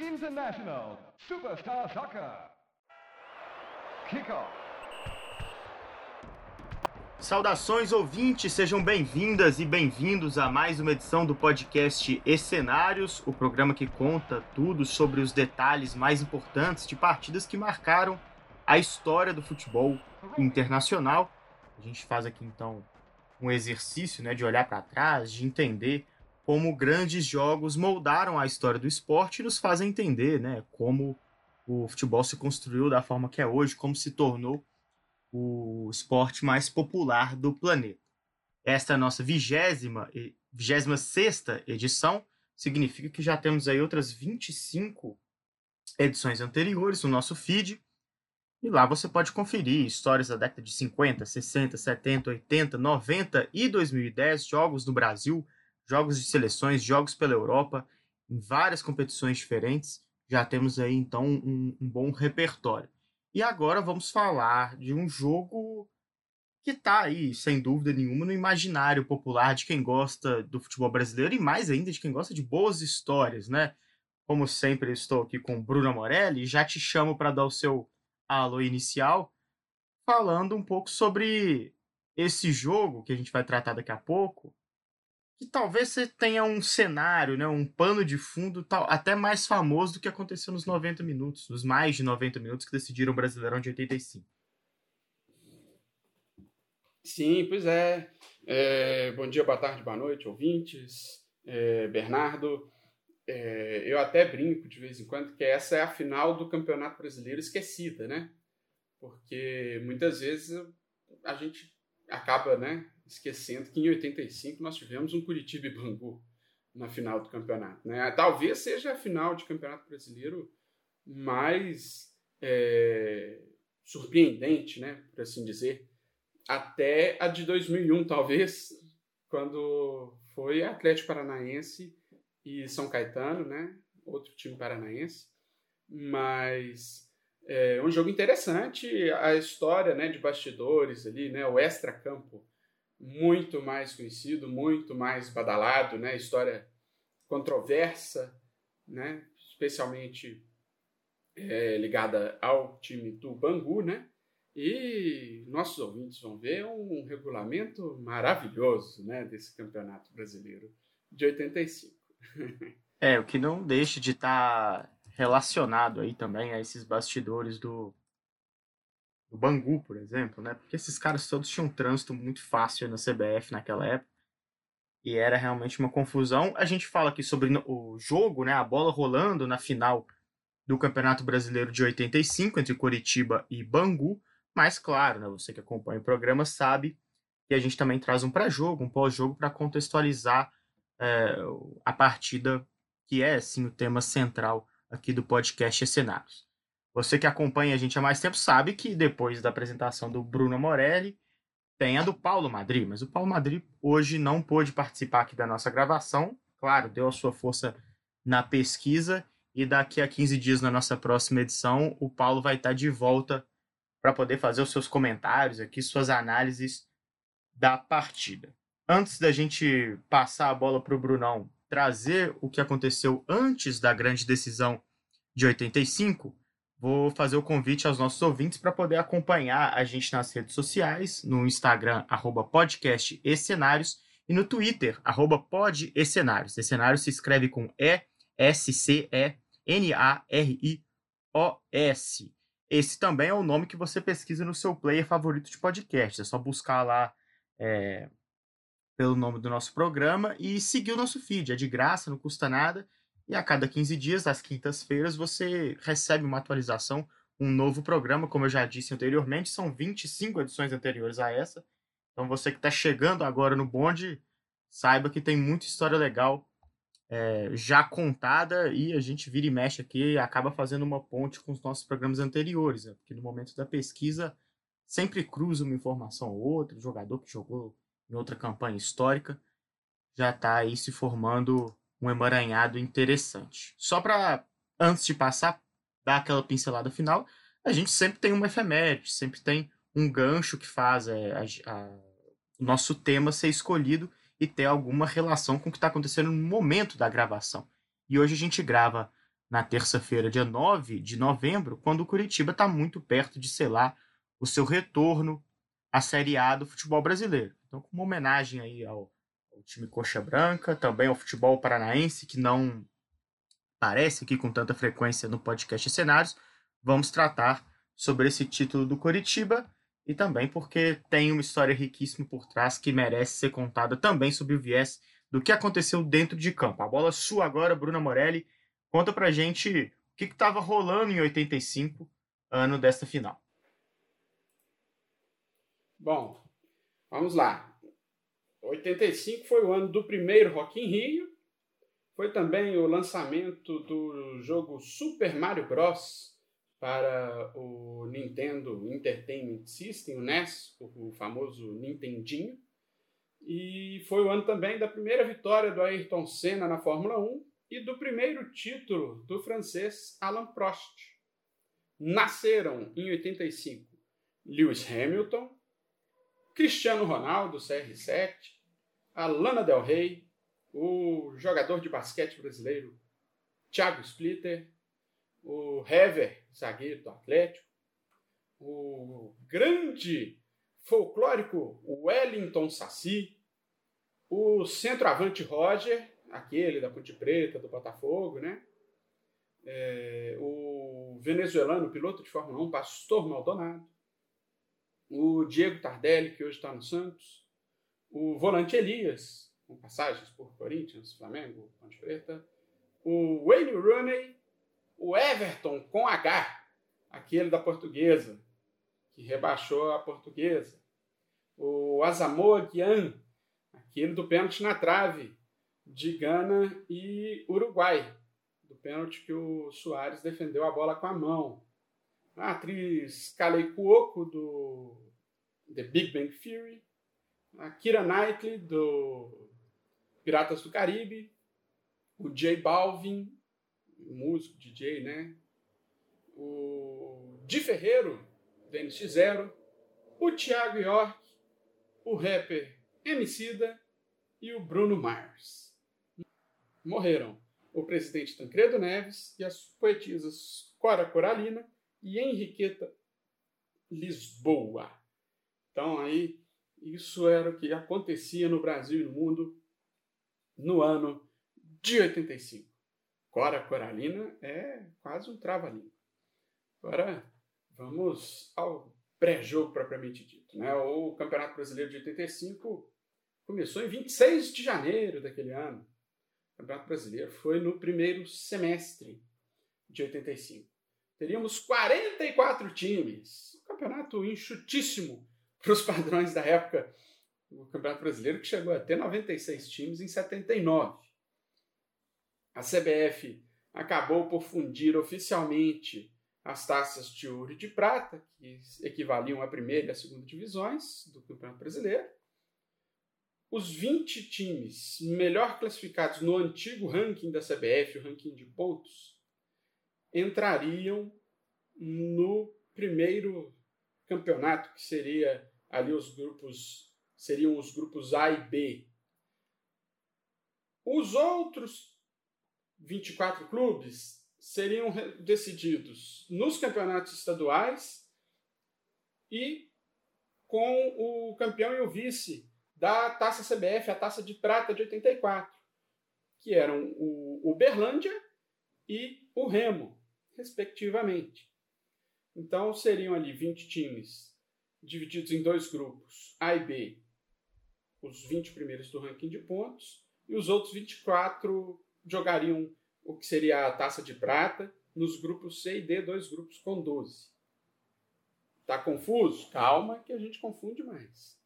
International Superstar Soccer. Kickoff. Saudações ouvintes, sejam bem-vindas e bem-vindos a mais uma edição do podcast Escenários, o programa que conta tudo sobre os detalhes mais importantes de partidas que marcaram a história do futebol internacional. A gente faz aqui então um exercício né, de olhar para trás, de entender como grandes jogos moldaram a história do esporte e nos fazem entender né, como o futebol se construiu da forma que é hoje, como se tornou o esporte mais popular do planeta. Esta é a nossa vigésima, vigésima sexta edição, significa que já temos aí outras 25 edições anteriores no nosso feed, e lá você pode conferir histórias da década de 50, 60, 70, 80, 90 e 2010, jogos no Brasil, jogos de seleções, jogos pela Europa, em várias competições diferentes. Já temos aí então um, um bom repertório. E agora vamos falar de um jogo que está aí, sem dúvida nenhuma, no imaginário popular de quem gosta do futebol brasileiro e mais ainda de quem gosta de boas histórias, né? Como sempre, estou aqui com Bruno Morelli e já te chamo para dar o seu alô inicial, falando um pouco sobre esse jogo que a gente vai tratar daqui a pouco, que talvez você tenha um cenário, né, um pano de fundo tal, até mais famoso do que aconteceu nos 90 minutos, nos mais de 90 minutos que decidiram o Brasileirão de 85. Sim, pois é. é bom dia, boa tarde, boa noite, ouvintes. É, Bernardo, é, eu até brinco de vez em quando que essa é a final do Campeonato Brasileiro esquecida, né? Porque muitas vezes a gente acaba, né, esquecendo que em 85 nós tivemos um Curitiba e Bangu na final do campeonato. Né? Talvez seja a final de campeonato brasileiro mais é, surpreendente, né, por assim dizer, até a de 2001, talvez, quando foi Atlético Paranaense e São Caetano, né, outro time paranaense, mas é um jogo interessante, a história, né, de bastidores ali, né, o extra-campo muito mais conhecido, muito mais badalado, né? História controversa, né? Especialmente é, ligada ao time do Bangu, né? E nossos ouvintes vão ver um regulamento maravilhoso, né? Desse campeonato brasileiro de 85. É, o que não deixa de estar tá relacionado aí também a esses bastidores do, do Bangu, por exemplo, né? Porque esses caras todos tinham um trânsito muito fácil na CBF naquela época. E era realmente uma confusão. A gente fala aqui sobre o jogo, né? A bola rolando na final do Campeonato Brasileiro de 85 entre Curitiba e Bangu. Mas, claro, né, você que acompanha o programa sabe que a gente também traz um pré-jogo, um pós-jogo para contextualizar é, a partida que é, sim, o tema central aqui do podcast Cenários. Você que acompanha a gente há mais tempo sabe que depois da apresentação do Bruno Morelli, tem a do Paulo Madri, mas o Paulo Madri hoje não pôde participar aqui da nossa gravação. Claro, deu a sua força na pesquisa e daqui a 15 dias na nossa próxima edição, o Paulo vai estar de volta para poder fazer os seus comentários aqui, suas análises da partida. Antes da gente passar a bola para o Brunão trazer o que aconteceu antes da grande decisão de 85, Vou fazer o convite aos nossos ouvintes para poder acompanhar a gente nas redes sociais, no Instagram, arroba podcast e cenários, e no Twitter, arroba pod e cenários. se escreve com E-S-C-E-N-A-R-I-O-S. Esse também é o nome que você pesquisa no seu player favorito de podcast. É só buscar lá é, pelo nome do nosso programa e seguir o nosso feed. É de graça, não custa nada. E a cada 15 dias, às quintas-feiras, você recebe uma atualização, um novo programa, como eu já disse anteriormente, são 25 edições anteriores a essa. Então você que está chegando agora no bonde, saiba que tem muita história legal é, já contada e a gente vira e mexe aqui e acaba fazendo uma ponte com os nossos programas anteriores, né? porque no momento da pesquisa sempre cruza uma informação ou outra, jogador que jogou em outra campanha histórica já está aí se formando um emaranhado interessante. Só para, antes de passar, dar aquela pincelada final, a gente sempre tem uma efeméride, sempre tem um gancho que faz é, a, a, o nosso tema ser escolhido e ter alguma relação com o que está acontecendo no momento da gravação. E hoje a gente grava na terça-feira, dia 9 de novembro, quando o Curitiba está muito perto de selar o seu retorno à Série A do futebol brasileiro. Então, como homenagem aí ao, ao time Coxa Branca, também ao futebol paranaense, que não aparece aqui com tanta frequência no podcast Cenários, vamos tratar sobre esse título do Coritiba e também porque tem uma história riquíssima por trás que merece ser contada também sobre o viés do que aconteceu dentro de campo. A bola sua agora, Bruna Morelli. Conta pra gente o que estava rolando em 85, ano desta final. Bom, vamos lá. 85 foi o ano do primeiro Rock in Rio. Foi também o lançamento do jogo Super Mario Bros para o Nintendo Entertainment System, o NES, o famoso Nintendinho. E foi o ano também da primeira vitória do Ayrton Senna na Fórmula 1 e do primeiro título do francês Alain Prost. Nasceram em 85 Lewis Hamilton, Cristiano Ronaldo, CR7, a Lana Del Rey, o jogador de basquete brasileiro Thiago Splitter, o Hever, zagueiro do Atlético, o grande folclórico Wellington Saci, o centroavante Roger, aquele da Ponte Preta, do Botafogo, né? É, o venezuelano, piloto de Fórmula 1, Pastor Maldonado, o Diego Tardelli, que hoje está no Santos, o volante Elias, com passagens por Corinthians, Flamengo, Ponte Preta, o Wayne Rooney, o Everton com H, aquele da portuguesa, que rebaixou a portuguesa. O Asamoah Gyan, aquele do pênalti na trave, de Gana e Uruguai, do pênalti que o Soares defendeu a bola com a mão. A atriz Kalei Cuoco, do The Big Bang Theory. A Kira Knightley, do Piratas do Caribe. O J Balvin, músico, DJ, né? O Di Ferreiro, do NX0, o Thiago York, o rapper Emicida e o Bruno Mars. Morreram o presidente Tancredo Neves e as poetisas Cora Coralina e Henriqueta Lisboa. Então aí, isso era o que acontecia no Brasil e no mundo no ano de 85. Cora Coralina é quase um trava-língua. Agora, vamos ao pré-jogo propriamente dito. Né? O Campeonato Brasileiro de 85 começou em 26 de janeiro daquele ano. O Campeonato Brasileiro foi no primeiro semestre de 85. Teríamos 44 times. Um campeonato enxutíssimo para os padrões da época. O Campeonato Brasileiro que chegou a ter 96 times em 79 a CBF acabou por fundir oficialmente as taças de ouro e de prata, que equivaliam à primeira e à segunda divisões do Campeonato Brasileiro. Os 20 times melhor classificados no antigo ranking da CBF, o ranking de pontos, entrariam no primeiro campeonato, que seria ali os grupos, seriam os grupos A e B. Os outros 24 clubes seriam decididos nos campeonatos estaduais e com o campeão e o vice da Taça CBF, a Taça de Prata de 84, que eram o Uberlândia e o Remo, respectivamente. Então seriam ali 20 times divididos em dois grupos, A e B, os 20 primeiros do ranking de pontos, e os outros 24 jogariam o que seria a taça de prata nos grupos C e D, dois grupos com 12. Tá confuso? Calma que a gente confunde mais.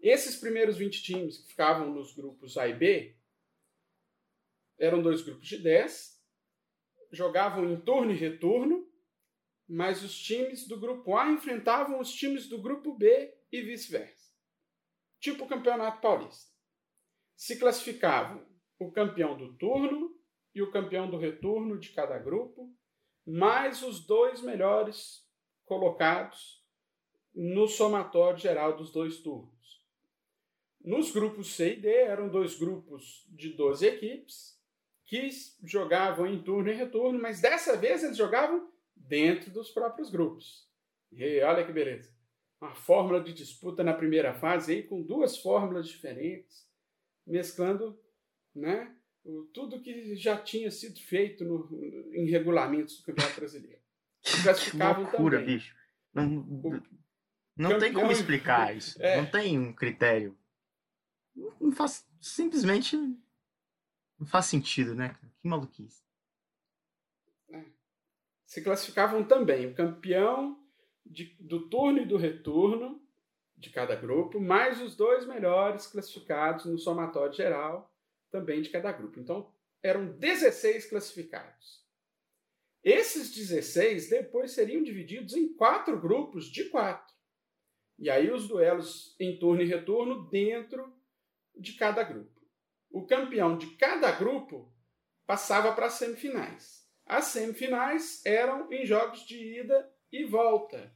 Esses primeiros 20 times que ficavam nos grupos A e B eram dois grupos de 10, jogavam em turno e retorno, mas os times do grupo A enfrentavam os times do grupo B e vice-versa. Tipo o Campeonato Paulista. Se classificavam o campeão do turno e o campeão do retorno de cada grupo, mais os dois melhores colocados no somatório geral dos dois turnos. Nos grupos C e D eram dois grupos de 12 equipes, que jogavam em turno e retorno, mas dessa vez eles jogavam dentro dos próprios grupos. E olha que beleza. Uma fórmula de disputa na primeira fase aí com duas fórmulas diferentes, mesclando né, tudo que já tinha sido feito no, em regulamentos do Campeonato Brasileiro. Classificavam que loucura, também. bicho. Não, não tem como explicar isso. É. Não tem um critério. Não faz, simplesmente não faz sentido, né? Que maluquice. É. Se classificavam também o campeão de, do turno e do retorno de cada grupo, mais os dois melhores classificados no somatório geral também de cada grupo. Então, eram 16 classificados. Esses 16 depois seriam divididos em quatro grupos de quatro. E aí os duelos em turno e retorno dentro de cada grupo. O campeão de cada grupo passava para as semifinais. As semifinais eram em jogos de ida e volta.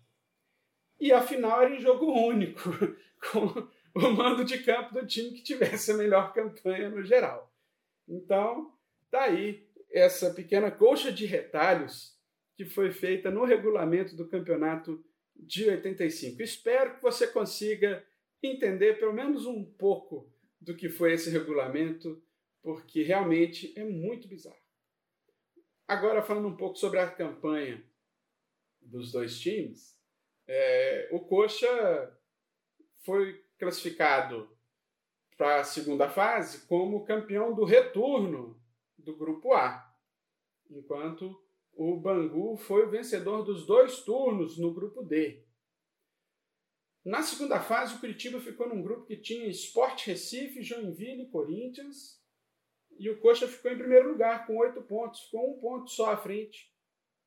E a final era em jogo único, com o mando de campo do time que tivesse a melhor campanha no geral. Então, tá essa pequena colcha de retalhos que foi feita no regulamento do campeonato de 85. Espero que você consiga entender pelo menos um pouco do que foi esse regulamento, porque realmente é muito bizarro. Agora, falando um pouco sobre a campanha dos dois times, é, o Coxa foi classificado para a segunda fase como campeão do retorno do grupo A, enquanto o Bangu foi o vencedor dos dois turnos no grupo D. Na segunda fase, o Curitiba ficou num grupo que tinha Sport Recife, Joinville e Corinthians. E o Coxa ficou em primeiro lugar, com oito pontos, ficou um ponto só à frente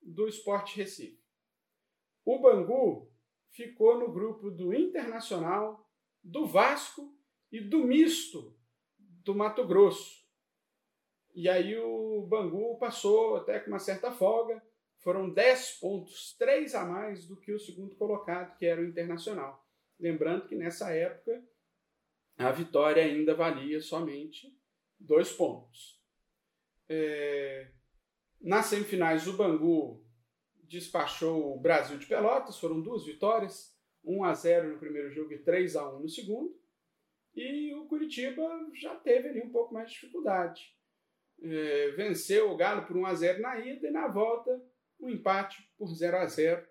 do Sport Recife. O Bangu ficou no grupo do Internacional, do Vasco e do Misto do Mato Grosso. E aí o Bangu passou até com uma certa folga. Foram 10 pontos, 3 a mais do que o segundo colocado, que era o Internacional. Lembrando que nessa época a vitória ainda valia somente dois pontos. É... Nas semifinais, o Bangu despachou o Brasil de Pelotas, foram duas vitórias. 1 a 0 no primeiro jogo e 3 a 1 no segundo. E o Curitiba já teve ali um pouco mais de dificuldade. É, venceu o Galo por 1 a 0 na ida e na volta um empate por 0 a 0,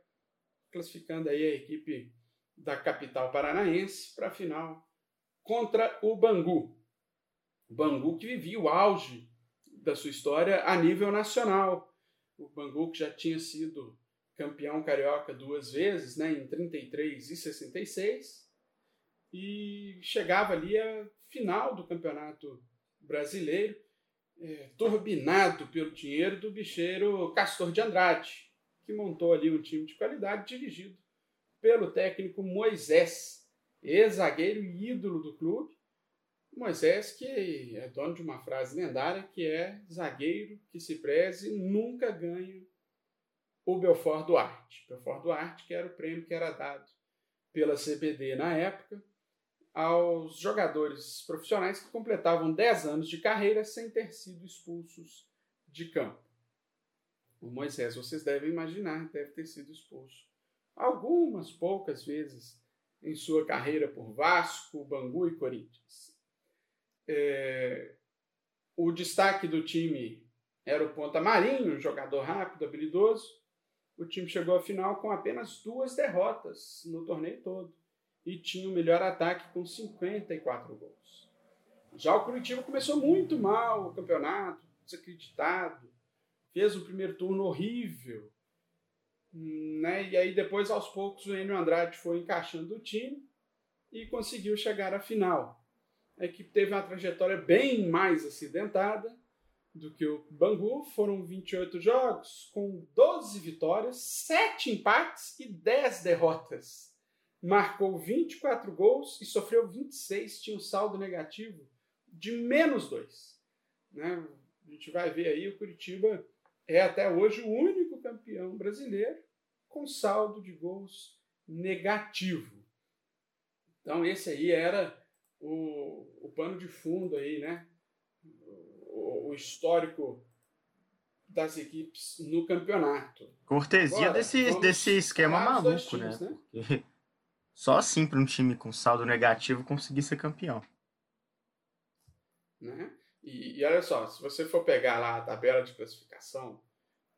classificando aí a equipe da capital paranaense para a final contra o Bangu. O Bangu que vivia o auge da sua história a nível nacional. O Bangu que já tinha sido campeão carioca duas vezes, né, em 33 e 66, e chegava ali a final do campeonato brasileiro, é, turbinado pelo dinheiro do bicheiro Castor de Andrade, que montou ali um time de qualidade dirigido pelo técnico Moisés, ex-zagueiro e ídolo do clube. Moisés, que é dono de uma frase lendária que é zagueiro que se preze nunca ganha o Belfort Duarte. Belfort Duarte, que era o prêmio que era dado pela CBD na época aos jogadores profissionais que completavam 10 anos de carreira sem ter sido expulsos de campo. O Moisés, vocês devem imaginar, deve ter sido expulso algumas poucas vezes em sua carreira por Vasco, Bangu e Corinthians. É, o destaque do time era o Ponta Marinho, jogador rápido, habilidoso, o time chegou à final com apenas duas derrotas no torneio todo e tinha o melhor ataque com 54 gols. Já o Curitiba começou muito mal o campeonato, desacreditado, fez um primeiro turno horrível, né? E aí depois aos poucos o Enio Andrade foi encaixando o time e conseguiu chegar à final. A equipe teve uma trajetória bem mais acidentada, do que o Bangu. Foram 28 jogos, com 12 vitórias, 7 empates e 10 derrotas. Marcou 24 gols e sofreu 26, tinha um saldo negativo de menos 2. Né? A gente vai ver aí, o Curitiba é até hoje o único campeão brasileiro com saldo de gols negativo. Então esse aí era o, o pano de fundo aí, né? o, o histórico das equipes no campeonato. Cortesia Agora, desse, desse esquema maluco, né? times, né? Porque só assim para um time com saldo negativo conseguir ser campeão. né? E, e olha só, se você for pegar lá a tabela de classificação,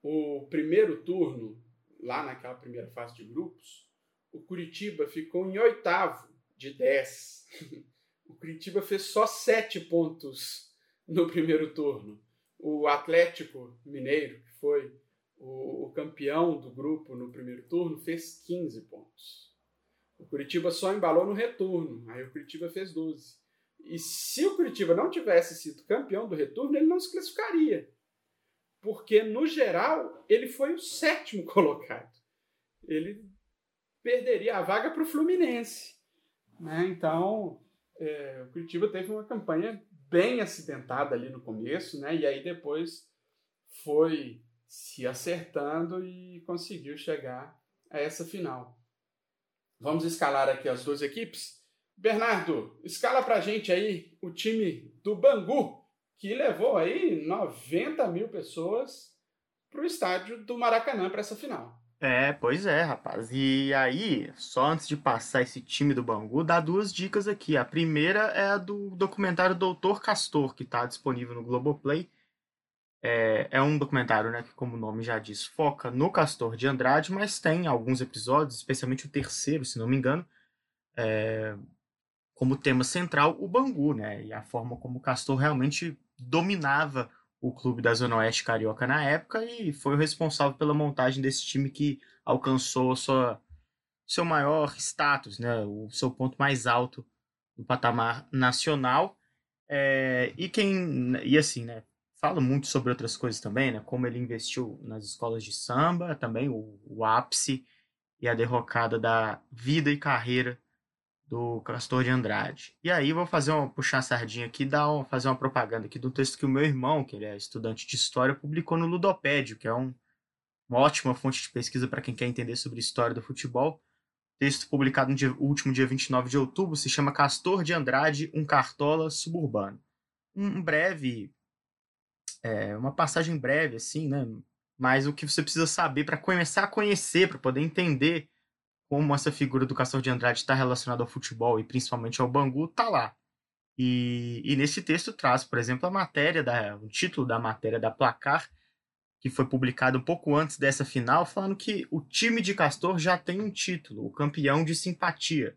o primeiro turno, lá naquela primeira fase de grupos, o Curitiba ficou em oitavo de 10. o Curitiba fez só sete pontos no primeiro turno. O Atlético Mineiro, que foi o, o campeão do grupo no primeiro turno, fez 15 pontos. O Curitiba só embalou no retorno, aí o Curitiba fez 12. E se o Curitiba não tivesse sido campeão do retorno, ele não se classificaria. Porque, no geral, ele foi o sétimo colocado. Ele perderia a vaga para o Fluminense. Né? Então, é, o Curitiba teve uma campanha bem acidentada ali no começo, né? e aí depois foi se acertando e conseguiu chegar a essa final. Vamos escalar aqui as duas equipes? Bernardo, escala pra gente aí o time do Bangu, que levou aí 90 mil pessoas pro estádio do Maracanã para essa final. É, pois é, rapaz. E aí, só antes de passar esse time do Bangu, dá duas dicas aqui. A primeira é a do documentário Doutor Castor, que está disponível no Globoplay. É, é um documentário, né, que, como o nome já diz, foca no Castor de Andrade, mas tem alguns episódios, especialmente o terceiro, se não me engano, é, como tema central o Bangu, né, e a forma como o Castor realmente dominava o clube da Zona Oeste Carioca na época e foi o responsável pela montagem desse time que alcançou sua, seu maior status, né, o seu ponto mais alto do patamar nacional. É, e quem e assim, né, fala muito sobre outras coisas também, né, como ele investiu nas escolas de samba, também o, o ápice e a derrocada da vida e carreira do Castor de Andrade. E aí vou fazer uma puxar a sardinha aqui, dar uma, fazer uma propaganda aqui do texto que o meu irmão, que ele é estudante de história, publicou no Ludopédio, que é um, uma ótima fonte de pesquisa para quem quer entender sobre história do futebol. Texto publicado no dia, último dia 29 de outubro se chama Castor de Andrade, um cartola suburbano. Um breve é, uma passagem breve assim, né? Mas o que você precisa saber para começar a conhecer, para poder entender como essa figura do Castor de Andrade está relacionada ao futebol e principalmente ao Bangu, tá lá. E, e, nesse texto traz, por exemplo, a matéria, da, o título da matéria da Placar, que foi publicado um pouco antes dessa final, falando que o time de Castor já tem um título, o campeão de simpatia.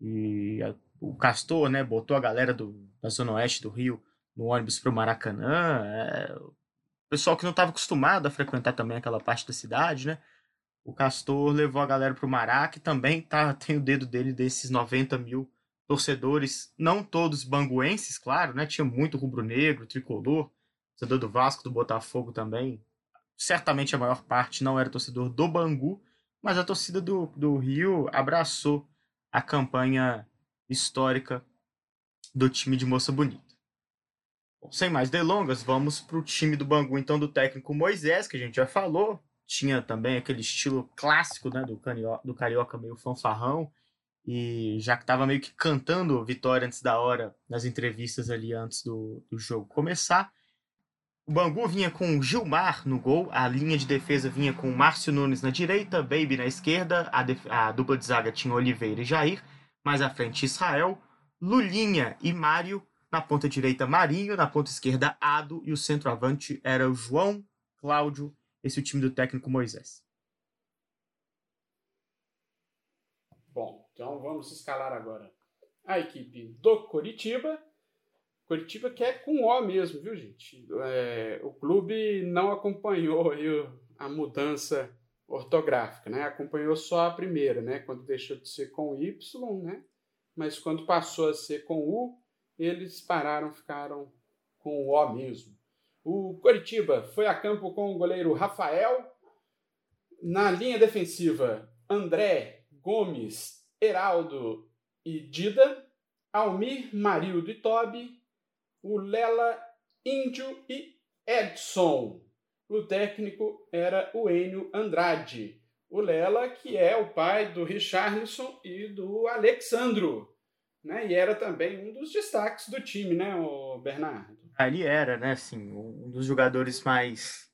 E a, o Castor, né, botou a galera do, da Zona Oeste do Rio no ônibus para o Maracanã. É, o pessoal que não estava acostumado a frequentar também aquela parte da cidade, né? O Castor levou a galera para o Maraca e também tá, tem o dedo dele desses 90 mil torcedores, não todos banguenses, claro, né? Tinha muito rubro-negro, tricolor, torcedor do Vasco, do Botafogo também. Certamente a maior parte não era torcedor do Bangu, mas a torcida do, do Rio abraçou a campanha histórica do time de Moça Bonita. Bom, sem mais delongas, vamos para o time do Bangu, então, do técnico Moisés, que a gente já falou. Tinha também aquele estilo clássico né, do, carioca, do carioca meio fanfarrão. E já que estava meio que cantando vitória antes da hora nas entrevistas ali antes do, do jogo começar. O Bangu vinha com Gilmar no gol, a linha de defesa vinha com Márcio Nunes na direita, Baby na esquerda, a, a dupla de zaga tinha Oliveira e Jair, mais à frente Israel, Lulinha e Mário na ponta direita, Marinho. Na ponta esquerda, Ado. E o centroavante era o João Cláudio. Esse é o time do técnico Moisés. Bom, então vamos escalar agora a equipe do Coritiba. Coritiba que é com O mesmo, viu, gente? É, o clube não acompanhou a mudança ortográfica, né? Acompanhou só a primeira, né? Quando deixou de ser com Y, né? Mas quando passou a ser com U, eles pararam, ficaram com o O mesmo. O Coritiba foi a campo com o goleiro Rafael. Na linha defensiva, André, Gomes, Heraldo e Dida. Almir, Marildo e Tobi. O Lela, Índio e Edson. O técnico era o Enio Andrade. O Lela, que é o pai do Richarlison e do Alexandro né? E era também um dos destaques do time, né, o Bernardo? Ele era, né, assim, um dos jogadores mais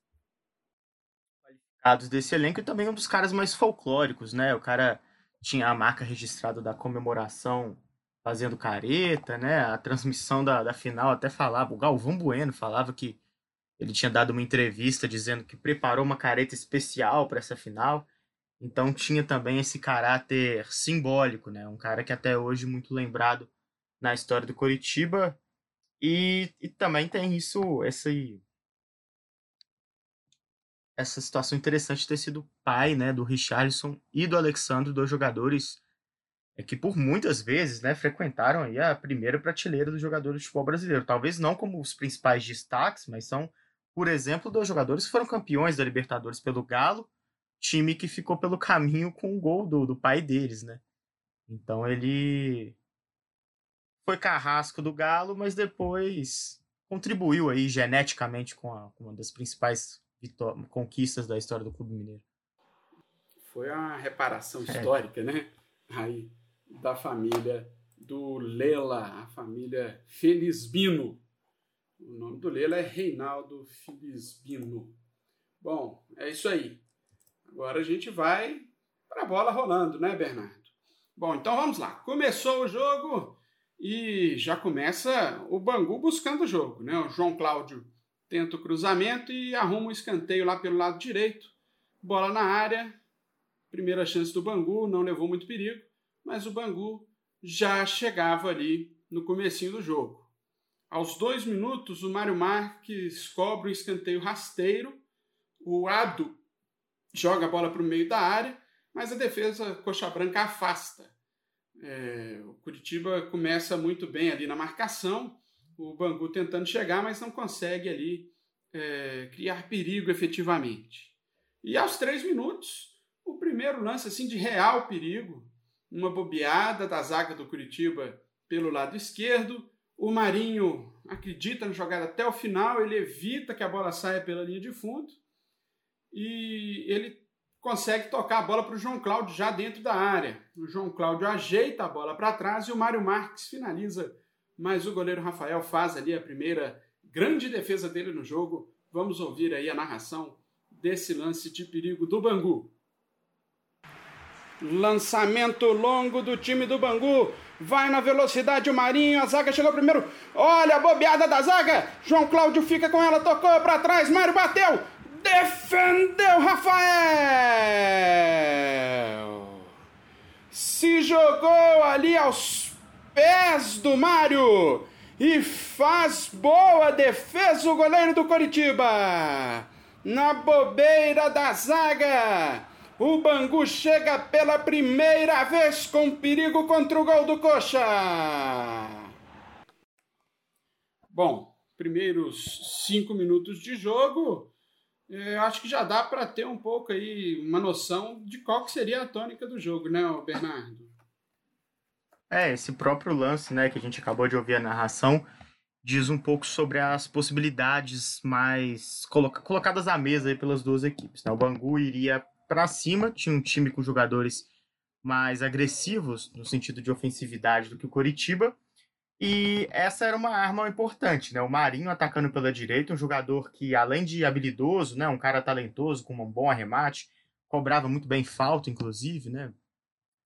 qualificados desse elenco e também um dos caras mais folclóricos, né? O cara tinha a marca registrada da comemoração fazendo careta, né? A transmissão da, da final até falava, o Galvão Bueno falava que ele tinha dado uma entrevista dizendo que preparou uma careta especial para essa final. Então tinha também esse caráter simbólico, né? Um cara que até hoje é muito lembrado na história do Coritiba. E, e também tem isso, esse, essa situação interessante de ter sido pai né, do Richarlison e do Alexandre, dois jogadores é que por muitas vezes né, frequentaram aí a primeira prateleira dos jogadores de futebol brasileiro. Talvez não como os principais destaques, mas são, por exemplo, dois jogadores que foram campeões da Libertadores pelo Galo, time que ficou pelo caminho com o gol do, do pai deles, né? Então ele foi carrasco do Galo, mas depois contribuiu aí geneticamente com, a, com uma das principais conquistas da história do Clube Mineiro. Foi uma reparação é. histórica, né? Aí da família do Lela, a família Felizbino. O nome do Lela é Reinaldo Felizbino. Bom, é isso aí. Agora a gente vai para a bola rolando, né, Bernardo? Bom, então vamos lá. Começou o jogo e já começa o Bangu buscando o jogo, né? O João Cláudio tenta o cruzamento e arruma um escanteio lá pelo lado direito. Bola na área. Primeira chance do Bangu, não levou muito perigo mas o Bangu já chegava ali no comecinho do jogo. Aos dois minutos, o Mário Marques cobra um escanteio rasteiro, o Ado joga a bola para o meio da área, mas a defesa coxa branca afasta. É, o Curitiba começa muito bem ali na marcação, o Bangu tentando chegar, mas não consegue ali é, criar perigo efetivamente. E aos três minutos, o primeiro lance assim de real perigo, uma bobeada da zaga do Curitiba pelo lado esquerdo. O Marinho acredita na jogada até o final, ele evita que a bola saia pela linha de fundo e ele consegue tocar a bola para o João Cláudio já dentro da área. O João Cláudio ajeita a bola para trás e o Mário Marques finaliza, mas o goleiro Rafael faz ali a primeira grande defesa dele no jogo. Vamos ouvir aí a narração desse lance de perigo do Bangu. Lançamento longo do time do Bangu. Vai na velocidade o Marinho. A zaga chegou primeiro. Olha a bobeada da zaga. João Cláudio fica com ela. Tocou para trás. Mário bateu. Defendeu Rafael. Se jogou ali aos pés do Mário. E faz boa defesa o goleiro do Coritiba. Na bobeira da zaga. O Bangu chega pela primeira vez com perigo contra o gol do Coxa. Bom, primeiros cinco minutos de jogo, eu acho que já dá para ter um pouco aí uma noção de qual que seria a tônica do jogo, né, Bernardo? É, esse próprio lance, né, que a gente acabou de ouvir a narração, diz um pouco sobre as possibilidades mais colocadas à mesa aí pelas duas equipes. Né? O Bangu iria para cima, tinha um time com jogadores mais agressivos no sentido de ofensividade do que o Coritiba. E essa era uma arma importante, né? O Marinho atacando pela direita, um jogador que, além de habilidoso, né? Um cara talentoso, com um bom arremate, cobrava muito bem falta, inclusive, né?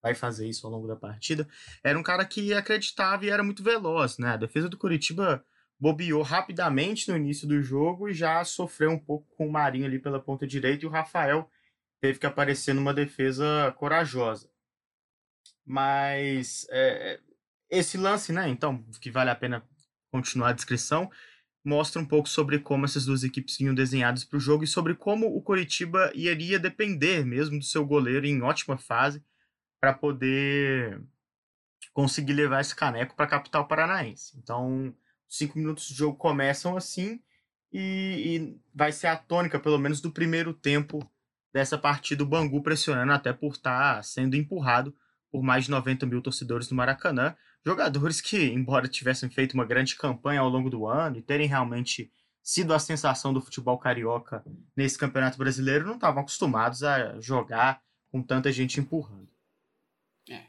Vai fazer isso ao longo da partida. Era um cara que acreditava e era muito veloz, né? A defesa do Curitiba bobeou rapidamente no início do jogo e já sofreu um pouco com o Marinho ali pela ponta direita e o Rafael teve que aparecer numa defesa corajosa. Mas é, esse lance, né? Então, que vale a pena continuar a descrição, mostra um pouco sobre como essas duas equipes vinham desenhadas para o jogo e sobre como o Coritiba iria depender mesmo do seu goleiro em ótima fase para poder conseguir levar esse caneco para a capital paranaense. Então, cinco minutos de jogo começam assim e, e vai ser a tônica, pelo menos, do primeiro tempo dessa partida, o Bangu pressionando até por estar tá sendo empurrado por mais de 90 mil torcedores no Maracanã. Jogadores que, embora tivessem feito uma grande campanha ao longo do ano e terem realmente sido a sensação do futebol carioca nesse campeonato brasileiro, não estavam acostumados a jogar com tanta gente empurrando. É.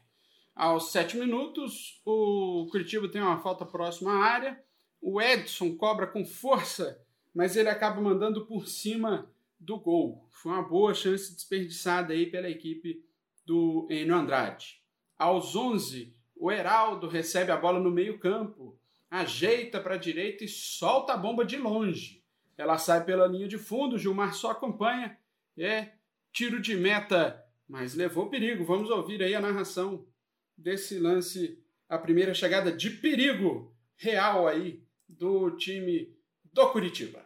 Aos sete minutos, o Curitiba tem uma falta próxima à área. O Edson cobra com força, mas ele acaba mandando por cima do gol. Foi uma boa chance desperdiçada aí pela equipe do Enio Andrade. Aos 11, o Heraldo recebe a bola no meio-campo, ajeita para a direita e solta a bomba de longe. Ela sai pela linha de fundo, Gilmar só acompanha. É tiro de meta, mas levou perigo. Vamos ouvir aí a narração desse lance, a primeira chegada de perigo real aí do time do Curitiba.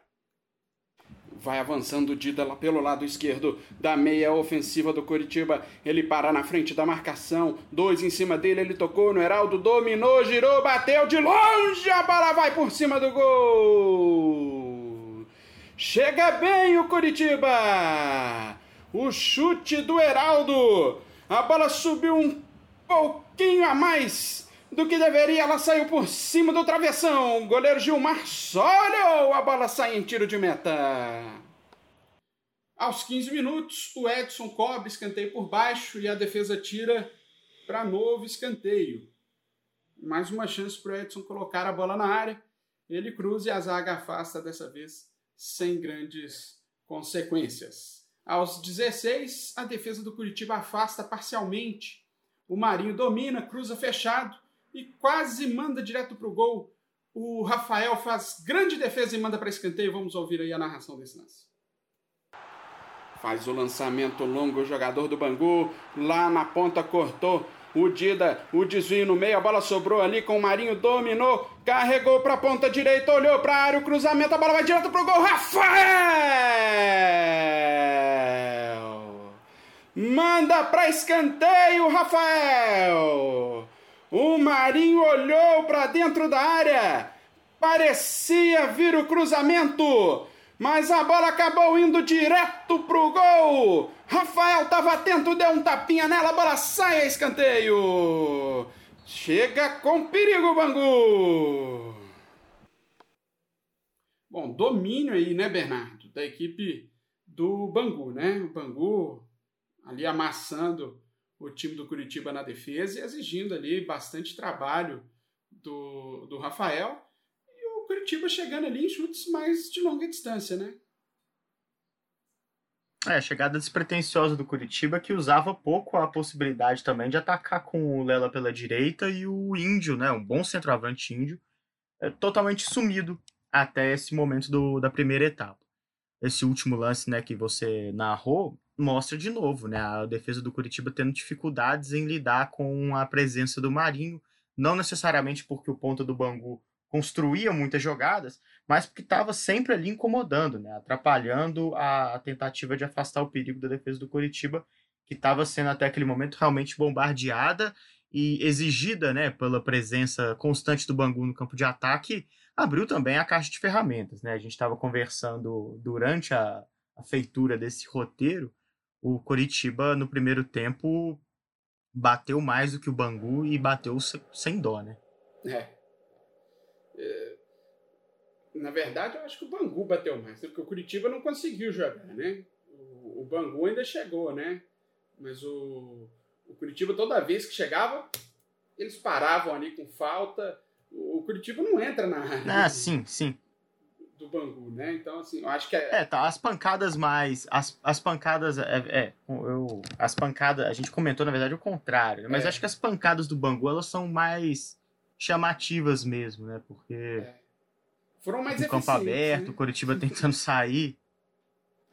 Vai avançando Dida pelo lado esquerdo da meia ofensiva do Curitiba. Ele para na frente da marcação. Dois em cima dele, ele tocou no Heraldo, dominou, girou, bateu de longe. A bola vai por cima do gol. Chega bem o Curitiba. O chute do Heraldo. A bola subiu um pouquinho a mais do que deveria. Ela saiu por cima do travessão. O goleiro Gilmar só olhou. A bola sai em tiro de meta. Aos 15 minutos, o Edson cobre escanteio por baixo e a defesa tira para novo escanteio. Mais uma chance para o Edson colocar a bola na área. Ele cruza e a zaga afasta dessa vez sem grandes consequências. Aos 16, a defesa do Curitiba afasta parcialmente. O Marinho domina, cruza fechado e quase manda direto para o gol. O Rafael faz grande defesa e manda para escanteio. Vamos ouvir aí a narração desse lance. Faz o lançamento longo o jogador do Bangu. Lá na ponta cortou. O Dida, o desvio no meio, a bola sobrou ali com o Marinho, dominou, carregou para a ponta direita, olhou para a área, o cruzamento, a bola vai direto para o gol. Rafael! Manda para escanteio, Rafael! O Marinho olhou para dentro da área, parecia vir o cruzamento mas a bola acabou indo direto pro gol. Rafael estava atento, deu um tapinha nela, a bola sai a escanteio. Chega com perigo, Bangu. Bom, domínio aí, né, Bernardo, da equipe do Bangu, né? O Bangu ali amassando o time do Curitiba na defesa e exigindo ali bastante trabalho do, do Rafael o Curitiba chegando ali em chutes mais de longa distância, né? É, chegada despretensiosa do Curitiba que usava pouco a possibilidade também de atacar com o Lela pela direita e o Índio, né? Um bom centroavante índio, é, totalmente sumido até esse momento do, da primeira etapa. Esse último lance, né, que você narrou, mostra de novo, né, a defesa do Curitiba tendo dificuldades em lidar com a presença do Marinho, não necessariamente porque o ponta do Bangu construía muitas jogadas, mas porque estava sempre ali incomodando, né? atrapalhando a, tentativa de afastar o perigo da defesa do Coritiba, que estava sendo até aquele momento realmente bombardeada e exigida né, pela presença constante do Bangu no campo de ataque, abriu também a caixa de ferramentas. Né? A gente estava conversando durante a, a feitura desse roteiro, o Coritiba no primeiro tempo bateu mais do que o Bangu e bateu sem dó, né? É, é, na verdade, eu acho que o Bangu bateu mais, porque o Curitiba não conseguiu jogar, né? O, o Bangu ainda chegou, né? Mas o, o Curitiba, toda vez que chegava, eles paravam ali com falta. O, o Curitiba não entra na área. Ah, sim, sim. Do Bangu, né? Então, assim, eu acho que é. É, tá. As pancadas mais. As, as pancadas. É, é eu, as pancadas. A gente comentou, na verdade, o contrário. Né? Mas é. acho que as pancadas do Bangu, elas são mais chamativas mesmo, né? Porque é. foram mais no campo aberto, né? Curitiba tentando sair.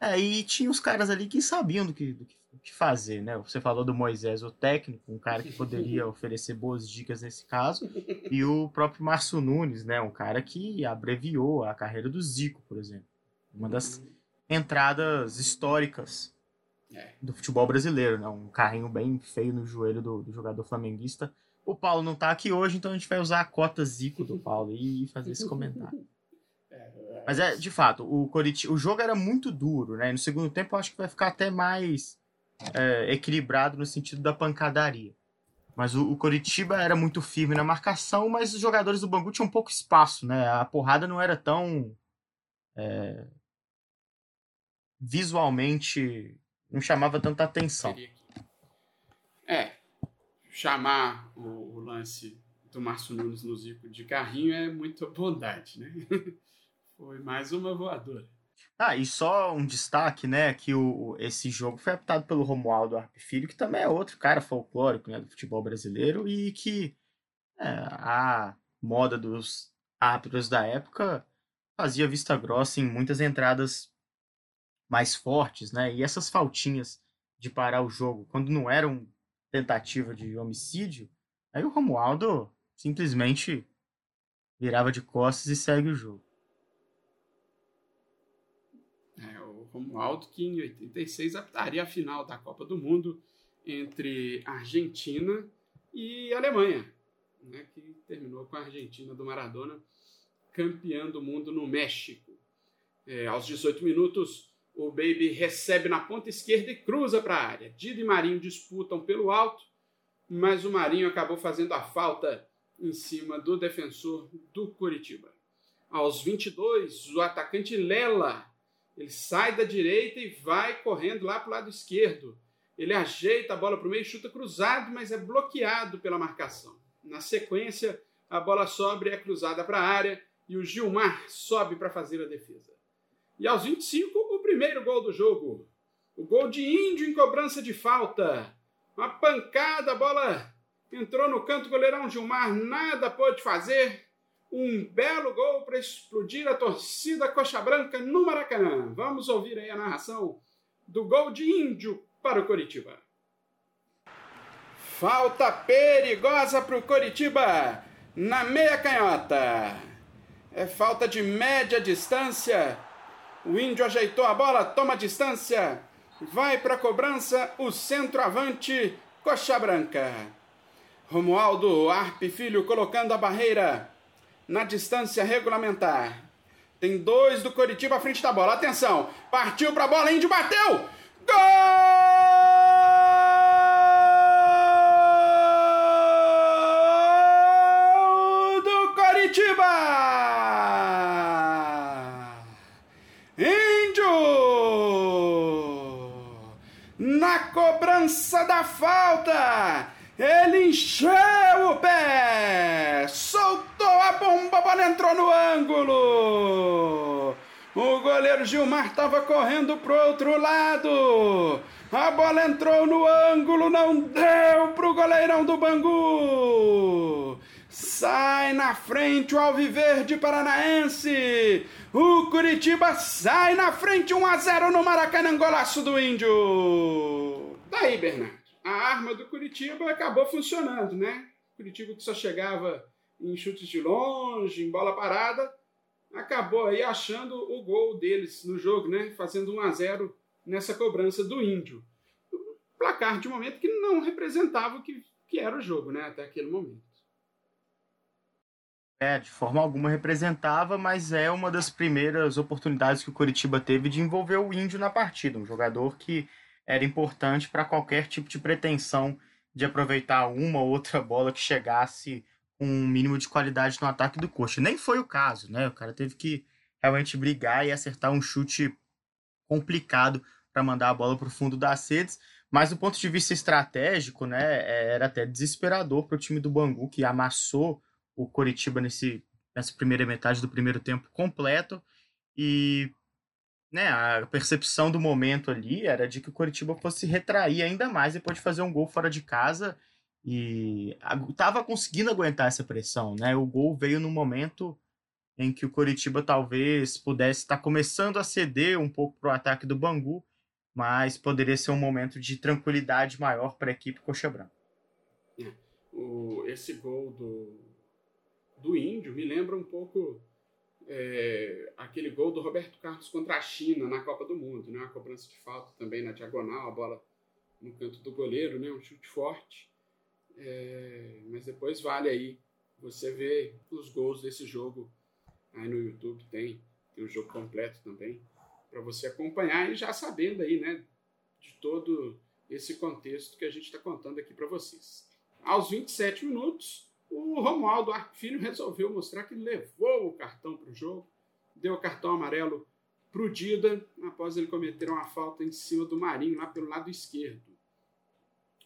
É, e tinha os caras ali que sabiam do que, do que fazer, né? Você falou do Moisés, o técnico, um cara que poderia oferecer boas dicas nesse caso, e o próprio Márcio Nunes, né? Um cara que abreviou a carreira do Zico, por exemplo. Uma das uhum. entradas históricas é. do futebol brasileiro, né? Um carrinho bem feio no joelho do, do jogador flamenguista o Paulo não tá aqui hoje, então a gente vai usar a cota Zico do Paulo e fazer esse comentário. Mas é, de fato, o, Coritiba, o jogo era muito duro, né? No segundo tempo eu acho que vai ficar até mais é, equilibrado no sentido da pancadaria. Mas o, o Coritiba era muito firme na marcação, mas os jogadores do Bangu tinham pouco espaço, né? A porrada não era tão. É, visualmente. não chamava tanta atenção. É, chamar o, o lance do Márcio Nunes no Zico de carrinho é muita bondade, né? Foi mais uma voadora. Ah, e só um destaque, né, que o, esse jogo foi aptado pelo Romualdo Arpe Filho, que também é outro cara folclórico, né, do futebol brasileiro e que é, a moda dos árbitros da época fazia vista grossa em muitas entradas mais fortes, né, e essas faltinhas de parar o jogo, quando não eram tentativa de homicídio, aí o Romualdo simplesmente virava de costas e segue o jogo. É, o Romualdo que em 86 aptaria a final da Copa do Mundo entre Argentina e Alemanha, né, que terminou com a Argentina do Maradona campeã do mundo no México. É, aos 18 minutos, o Baby recebe na ponta esquerda e cruza para a área. Dido e Marinho disputam pelo alto, mas o Marinho acabou fazendo a falta em cima do defensor do Curitiba. Aos 22, o atacante Lela, ele sai da direita e vai correndo lá para o lado esquerdo. Ele ajeita a bola para o meio, chuta cruzado, mas é bloqueado pela marcação. Na sequência, a bola sobe é cruzada para a área e o Gilmar sobe para fazer a defesa. E aos 25, o primeiro gol do jogo. O gol de Índio em cobrança de falta. Uma pancada, a bola entrou no canto, goleirão Gilmar nada pôde fazer. Um belo gol para explodir a torcida coxa branca no Maracanã. Vamos ouvir aí a narração do gol de Índio para o Coritiba. Falta perigosa para o Coritiba na meia canhota. É falta de média distância. O Índio ajeitou a bola, toma distância. Vai para a cobrança o centroavante Coxa Branca. Romualdo Arpe Filho colocando a barreira na distância regulamentar. Tem dois do Coritiba à frente da bola. Atenção! Partiu para a bola, Índio bateu! Gol do Coritiba! Índio! Na cobrança da falta! Ele encheu o pé! Bomba, a bola entrou no ângulo! O goleiro Gilmar estava correndo pro outro lado. A bola entrou no ângulo, não deu pro goleirão do Bangu. Sai na frente o Alviverde Paranaense. O Curitiba sai na frente 1 a 0 no Maracanã, golaço do Índio. Daí, Bernardo, a arma do Curitiba acabou funcionando, né? Curitiba que só chegava em chutes de longe, em bola parada, acabou aí achando o gol deles no jogo, né? Fazendo 1 a 0 nessa cobrança do Índio. Placar de momento que não representava o que, que era o jogo, né? Até aquele momento. É, de forma alguma representava, mas é uma das primeiras oportunidades que o Curitiba teve de envolver o Índio na partida. Um jogador que era importante para qualquer tipo de pretensão de aproveitar uma ou outra bola que chegasse um mínimo de qualidade no ataque do Coxa. Nem foi o caso, né? O cara teve que realmente brigar e acertar um chute complicado para mandar a bola para o fundo das redes. Mas do ponto de vista estratégico, né, era até desesperador para o time do Bangu, que amassou o Coritiba nesse, nessa primeira metade do primeiro tempo completo. E né, a percepção do momento ali era de que o Coritiba fosse retrair ainda mais depois de fazer um gol fora de casa e estava conseguindo aguentar essa pressão, né? O gol veio no momento em que o Coritiba talvez pudesse estar começando a ceder um pouco para o ataque do Bangu, mas poderia ser um momento de tranquilidade maior para a equipe Coxa Branca. É, o, esse gol do, do Índio me lembra um pouco é, aquele gol do Roberto Carlos contra a China na Copa do Mundo, né? A cobrança de falta também na diagonal, a bola no canto do goleiro, né? Um chute forte. É, mas depois vale aí você ver os gols desse jogo aí no YouTube tem, tem o jogo completo também para você acompanhar e já sabendo aí, né, de todo esse contexto que a gente está contando aqui para vocês. Aos 27 minutos, o Romualdo Filho resolveu mostrar que levou o cartão para o jogo, deu o cartão amarelo para o Dida, após ele cometer uma falta em cima do Marinho, lá pelo lado esquerdo.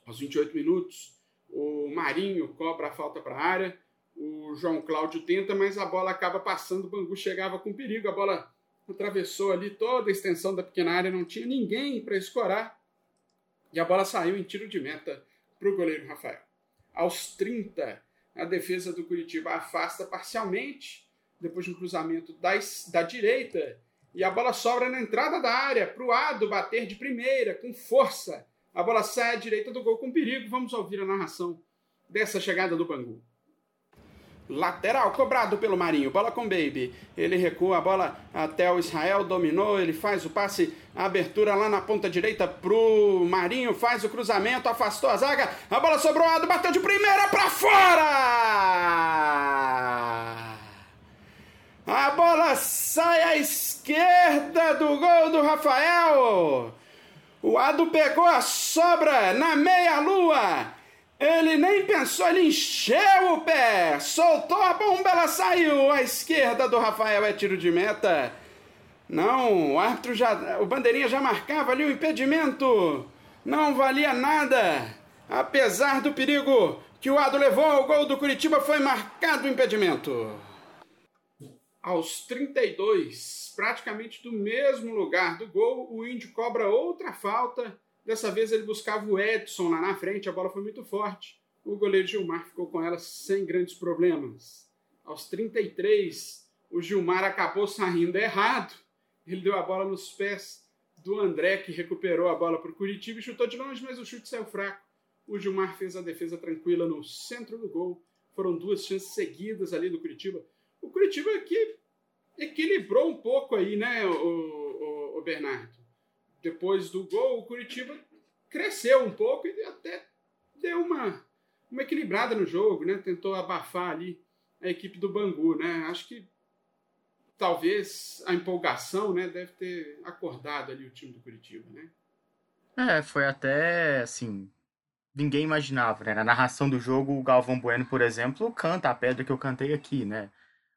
Aos 28 minutos, o Marinho cobra a falta para a área. O João Cláudio tenta, mas a bola acaba passando. O Bangu chegava com perigo. A bola atravessou ali toda a extensão da pequena área. Não tinha ninguém para escorar. E a bola saiu em tiro de meta para o goleiro Rafael. Aos 30, a defesa do Curitiba afasta parcialmente, depois de um cruzamento da, da direita. E a bola sobra na entrada da área para o Ado bater de primeira, com força. A bola sai à direita do gol com perigo. Vamos ouvir a narração dessa chegada do Bangu. Lateral cobrado pelo Marinho, bola com Baby. Ele recua a bola até o Israel, dominou, ele faz o passe, abertura lá na ponta direita pro Marinho, faz o cruzamento, afastou a zaga, a bola sobrou, Ado bateu de primeira para fora! A bola sai à esquerda do gol do Rafael. O Ado pegou a sobra na meia-lua ele nem pensou, ele encheu o pé, soltou a bomba, ela saiu à esquerda do Rafael, é tiro de meta. Não, o árbitro já, o bandeirinha já marcava ali o impedimento. Não valia nada. Apesar do perigo que o Ado levou ao gol do Curitiba, foi marcado o impedimento. Aos 32, praticamente do mesmo lugar do gol, o Índio cobra outra falta Dessa vez ele buscava o Edson lá na frente, a bola foi muito forte. O goleiro Gilmar ficou com ela sem grandes problemas. Aos 33, o Gilmar acabou saindo errado. Ele deu a bola nos pés do André, que recuperou a bola para o Curitiba e chutou de longe, mas o chute saiu fraco. O Gilmar fez a defesa tranquila no centro do gol. Foram duas chances seguidas ali do Curitiba. O Curitiba que equilibrou um pouco aí, né, o, o, o Bernardo? depois do gol, o Curitiba cresceu um pouco e até deu uma, uma equilibrada no jogo, né? Tentou abafar ali a equipe do Bangu, né? Acho que talvez a empolgação, né, deve ter acordado ali o time do Curitiba, né? É, foi até assim, ninguém imaginava, né? Na narração do jogo, o Galvão Bueno, por exemplo, canta a pedra que eu cantei aqui, né?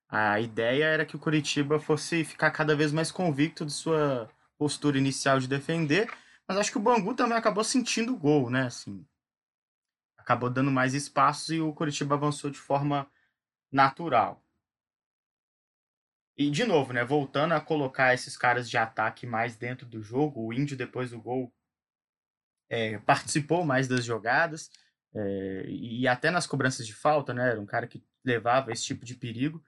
A ideia era que o Curitiba fosse ficar cada vez mais convicto de sua postura inicial de defender, mas acho que o Bangu também acabou sentindo o gol, né? Assim, acabou dando mais espaço e o Curitiba avançou de forma natural. E de novo, né, voltando a colocar esses caras de ataque mais dentro do jogo, o Índio depois do gol é, participou mais das jogadas é, e até nas cobranças de falta, né, era um cara que levava esse tipo de perigo.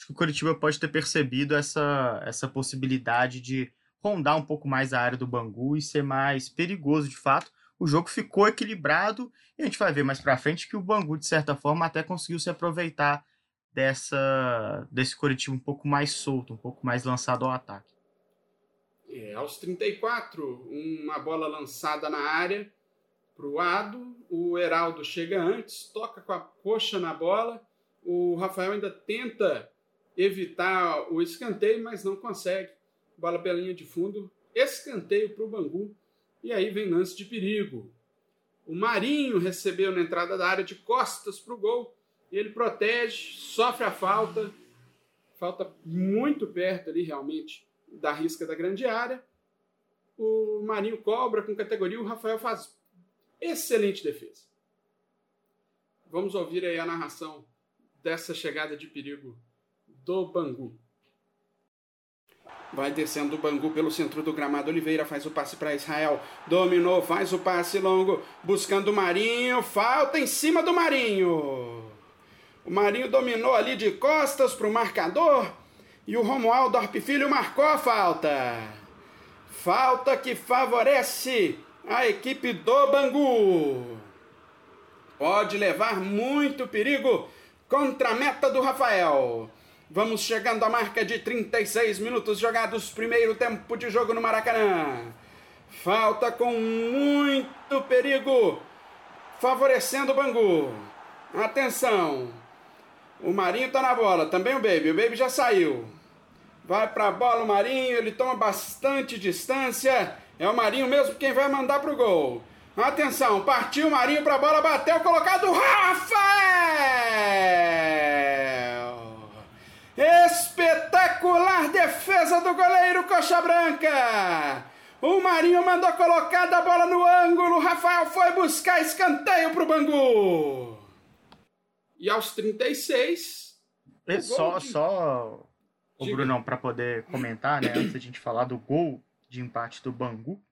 Acho que o Curitiba pode ter percebido essa, essa possibilidade de rondar um pouco mais a área do Bangu e ser mais perigoso de fato. O jogo ficou equilibrado e a gente vai ver mais para frente que o Bangu, de certa forma, até conseguiu se aproveitar dessa desse Coritiba um pouco mais solto, um pouco mais lançado ao ataque. É, aos 34, uma bola lançada na área para o Ado, o Heraldo chega antes, toca com a coxa na bola, o Rafael ainda tenta evitar o escanteio, mas não consegue bola pela linha de fundo, escanteio para o Bangu, e aí vem lance de perigo. O Marinho recebeu na entrada da área de costas para o gol, ele protege, sofre a falta, falta muito perto ali realmente da risca da grande área. O Marinho cobra com categoria, o Rafael faz excelente defesa. Vamos ouvir aí a narração dessa chegada de perigo do Bangu. Vai descendo o Bangu pelo centro do gramado. Oliveira faz o passe para Israel. Dominou, faz o passe longo. Buscando o Marinho. Falta em cima do Marinho. O Marinho dominou ali de costas para o marcador. E o Romualdo Arpifilho marcou a falta. Falta que favorece a equipe do Bangu. Pode levar muito perigo contra a meta do Rafael. Vamos chegando à marca de 36 minutos jogados, primeiro tempo de jogo no Maracanã. Falta com muito perigo, favorecendo o Bangu. Atenção. O Marinho tá na bola, também o Baby. O Baby já saiu. Vai pra bola o Marinho, ele toma bastante distância. É o Marinho mesmo quem vai mandar pro gol. Atenção, partiu o Marinho pra bola, bateu, colocado Rafael! Espetacular defesa do goleiro Coxa Branca. O Marinho mandou colocar a bola no ângulo. Rafael foi buscar escanteio para o Bangu. E aos 36. E só, de... só o Brunão, para poder comentar, né, antes da gente falar do gol de empate do Bangu.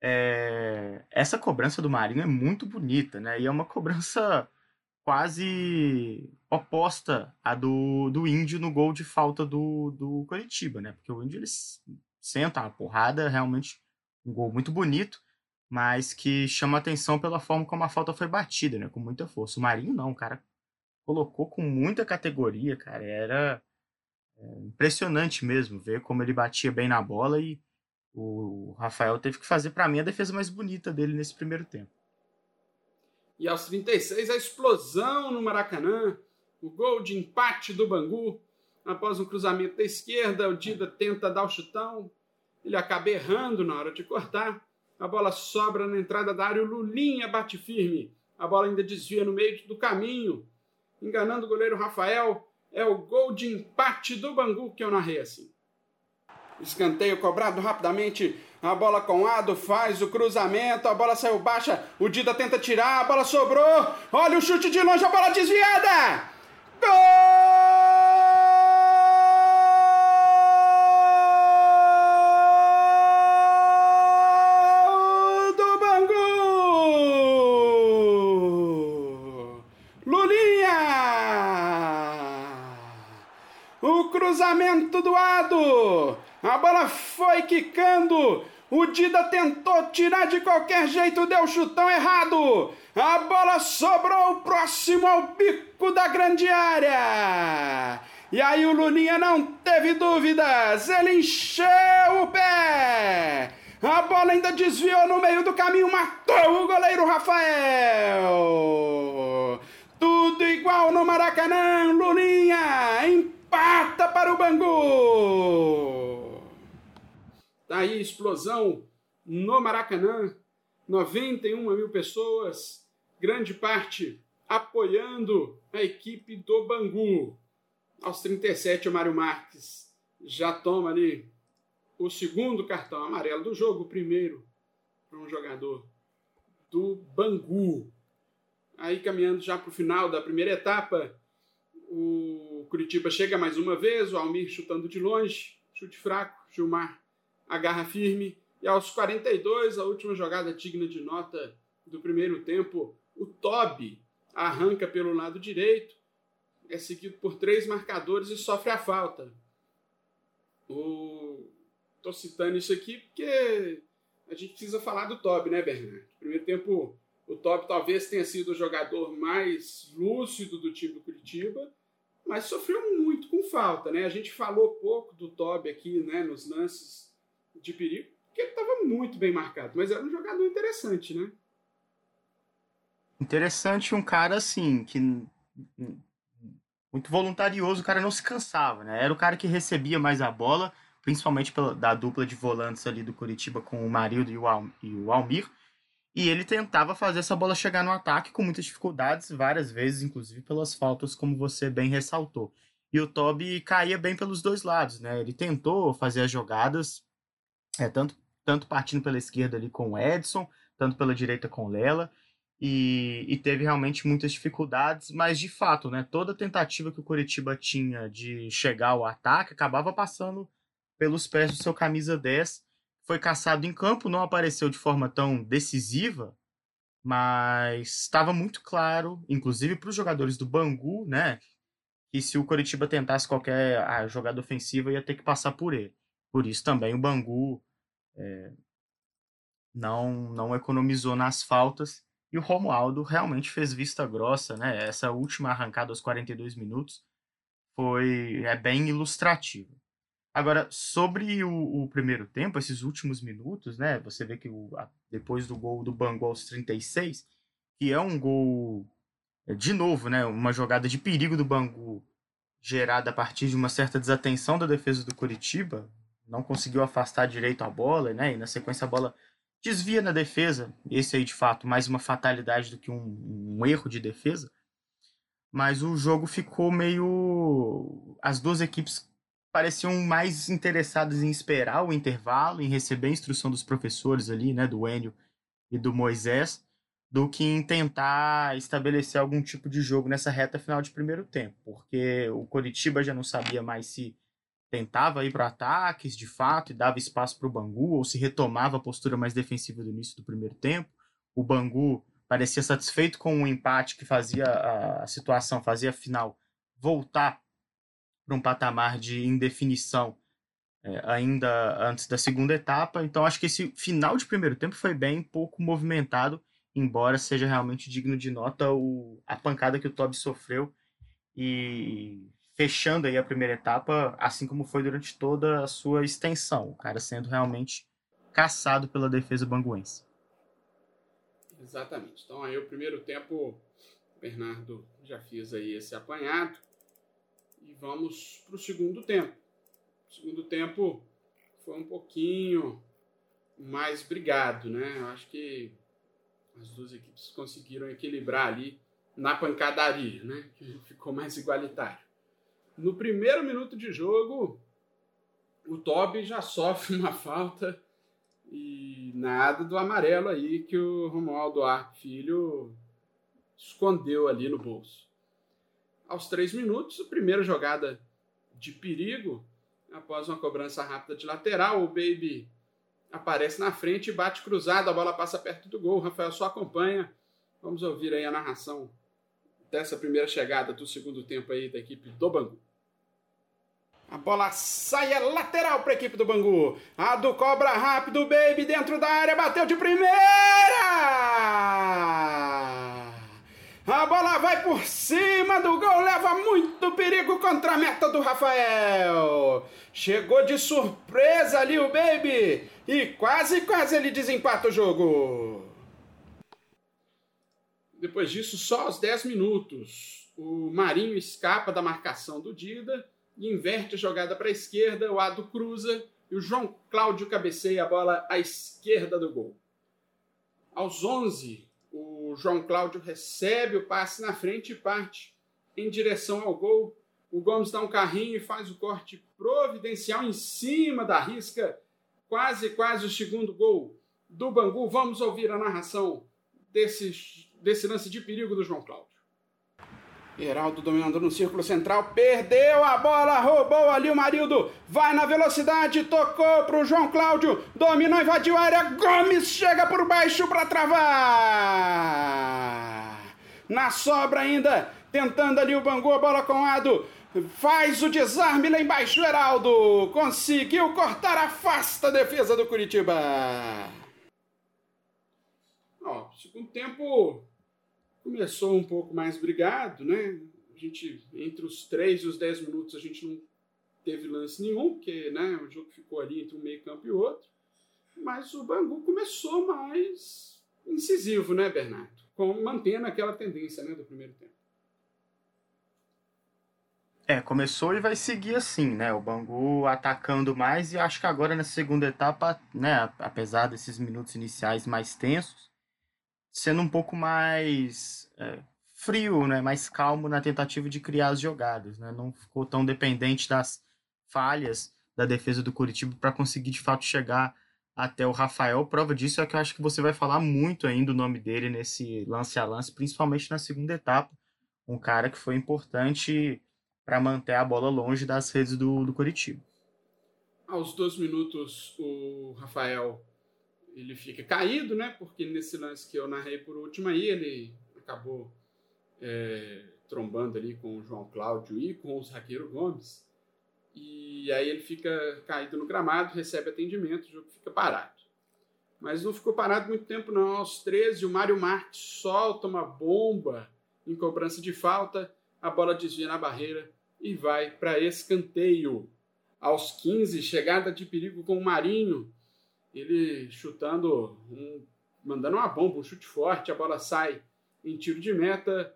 É... Essa cobrança do Marinho é muito bonita, né? E é uma cobrança quase oposta à do, do Índio no gol de falta do, do Curitiba, né? Porque o Índio eles senta a porrada, realmente um gol muito bonito, mas que chama atenção pela forma como a falta foi batida, né? Com muita força. O Marinho não, o cara colocou com muita categoria, cara. Era é, impressionante mesmo ver como ele batia bem na bola e o Rafael teve que fazer para mim a defesa mais bonita dele nesse primeiro tempo. E aos 36, a explosão no Maracanã, o gol de empate do Bangu. Após um cruzamento da esquerda, o Dida tenta dar o chutão, ele acaba errando na hora de cortar. A bola sobra na entrada da área, o Lulinha bate firme. A bola ainda desvia no meio do caminho, enganando o goleiro Rafael. É o gol de empate do Bangu que eu narrei assim. Escanteio cobrado rapidamente. A bola com Ado faz o cruzamento. A bola saiu baixa. O Dida tenta tirar. A bola sobrou. Olha o chute de longe. A bola desviada. Gol do Bangu. Lulinha. O cruzamento do Ado. A bola foi quicando. O Dida tentou tirar de qualquer jeito, deu chutão errado. A bola sobrou próximo ao bico da grande área. E aí o Luninha não teve dúvidas, ele encheu o pé. A bola ainda desviou no meio do caminho, matou o goleiro Rafael. Tudo igual no Maracanã, Luninha empata para o Bangu. Tá aí, explosão no Maracanã, 91 mil pessoas, grande parte apoiando a equipe do Bangu. Aos 37, o Mário Marques já toma ali o segundo cartão amarelo do jogo, o primeiro para um jogador do Bangu. Aí caminhando já para o final da primeira etapa, o Curitiba chega mais uma vez, o Almir chutando de longe, chute fraco, Gilmar agarra firme. E aos 42, a última jogada digna de nota do primeiro tempo, o Toby arranca pelo lado direito, é seguido por três marcadores e sofre a falta. Tô citando isso aqui porque a gente precisa falar do Toby, né, Bernardo? Primeiro tempo, o Toby talvez tenha sido o jogador mais lúcido do time do Curitiba, mas sofreu muito com falta, né? A gente falou pouco do Toby aqui, né, nos lances de perigo, porque ele estava muito bem marcado, mas era um jogador interessante, né? Interessante um cara assim, que muito voluntarioso, o cara não se cansava, né? Era o cara que recebia mais a bola, principalmente pela, da dupla de volantes ali do Curitiba com o Marildo e o, Al, e o Almir. E ele tentava fazer essa bola chegar no ataque com muitas dificuldades, várias vezes, inclusive pelas faltas, como você bem ressaltou. E o Toby caía bem pelos dois lados, né? Ele tentou fazer as jogadas, é, tanto, tanto partindo pela esquerda ali com o Edson, tanto pela direita com o Lela, e, e, teve realmente muitas dificuldades, mas de fato, né, toda tentativa que o Curitiba tinha de chegar ao ataque acabava passando pelos pés do seu camisa 10, foi caçado em campo, não apareceu de forma tão decisiva, mas estava muito claro, inclusive para os jogadores do Bangu, né, que se o Curitiba tentasse qualquer jogada ofensiva ia ter que passar por ele. Por isso também o Bangu é, não, não economizou nas faltas. E o Romualdo realmente fez vista grossa, né? Essa última arrancada aos 42 minutos foi é bem ilustrativa. Agora, sobre o, o, primeiro tempo, esses últimos minutos, né? Você vê que o, depois do gol do Bangu aos 36, que é um gol, é, de novo, né? Uma jogada de perigo do Bangu gerada a partir de uma certa desatenção da defesa do Curitiba, não conseguiu afastar direito a bola, né? E na sequência a bola desvia na defesa. Esse aí, de fato, mais uma fatalidade do que um, um erro de defesa. Mas o jogo ficou meio. As duas equipes pareciam mais interessadas em esperar o intervalo, em receber a instrução dos professores ali, né? Do Enio e do Moisés, do que em tentar estabelecer algum tipo de jogo nessa reta final de primeiro tempo, porque o Coritiba já não sabia mais se tentava ir para ataques de fato e dava espaço para o Bangu ou se retomava a postura mais defensiva do início do primeiro tempo. O Bangu parecia satisfeito com o empate que fazia a, a situação, fazia a final voltar para um patamar de indefinição é, ainda antes da segunda etapa. Então acho que esse final de primeiro tempo foi bem pouco movimentado embora seja realmente digno de nota o, a pancada que o Toby sofreu e fechando aí a primeira etapa, assim como foi durante toda a sua extensão, o cara sendo realmente caçado pela defesa banguense. Exatamente. Então aí o primeiro tempo, Bernardo já fez aí esse apanhado e vamos para o segundo tempo. O segundo tempo foi um pouquinho mais brigado, né? Eu acho que as duas equipes conseguiram equilibrar ali na pancadaria, né? Ficou mais igualitário. No primeiro minuto de jogo, o Toby já sofre uma falta e nada do amarelo aí que o Romualdo Arco Filho escondeu ali no bolso. Aos três minutos, a primeira jogada de perigo, após uma cobrança rápida de lateral, o Baby aparece na frente e bate cruzado, a bola passa perto do gol. O Rafael só acompanha. Vamos ouvir aí a narração dessa primeira chegada do segundo tempo aí da equipe do Bangu. A bola sai é lateral para a equipe do Bangu. A do cobra rápido, baby dentro da área, bateu de primeira! A bola vai por cima do gol, leva muito perigo contra a meta do Rafael. Chegou de surpresa ali o Baby e quase, quase ele desempata o jogo. Depois disso, só aos 10 minutos, o Marinho escapa da marcação do Dida e inverte a jogada para a esquerda, o Ado cruza e o João Cláudio cabeceia a bola à esquerda do gol. Aos 11, o João Cláudio recebe o passe na frente e parte em direção ao gol. O Gomes dá um carrinho e faz o corte providencial em cima da risca. Quase, quase o segundo gol do Bangu. Vamos ouvir a narração desse, desse lance de perigo do João Cláudio. Heraldo dominando no círculo central, perdeu a bola, roubou ali o Marildo, vai na velocidade, tocou pro João Cláudio, dominou, invadiu a área, Gomes chega por baixo para travar. Na sobra ainda, tentando ali o Bangu, a bola com o Ado, faz o desarme lá embaixo, Heraldo, conseguiu cortar, afasta a defesa do Curitiba. Ó, segundo tempo começou um pouco mais brigado, né? A gente, entre os 3 e os 10 minutos, a gente não teve lance nenhum, porque né, o jogo ficou ali entre um meio campo e outro. Mas o Bangu começou mais incisivo, né, Bernardo? Com, mantendo aquela tendência né, do primeiro tempo. É, começou e vai seguir assim, né? O Bangu atacando mais e acho que agora na segunda etapa, né, apesar desses minutos iniciais mais tensos, sendo um pouco mais é, frio, né, mais calmo na tentativa de criar as jogadas, né, não ficou tão dependente das falhas da defesa do Curitiba para conseguir de fato chegar até o Rafael. Prova disso é que eu acho que você vai falar muito ainda o nome dele nesse lance a lance, principalmente na segunda etapa, um cara que foi importante para manter a bola longe das redes do, do Curitiba. Aos dois minutos, o Rafael ele fica caído, né? Porque nesse lance que eu narrei por último aí, ele acabou é, trombando ali com o João Cláudio e com o Zagueiro Gomes. E aí ele fica caído no gramado, recebe atendimento, o jogo fica parado. Mas não ficou parado muito tempo, não. Aos 13, o Mário Marques solta uma bomba em cobrança de falta, a bola desvia na barreira e vai para escanteio. Aos 15, chegada de perigo com o Marinho, ele chutando, um, mandando uma bomba, um chute forte, a bola sai em tiro de meta.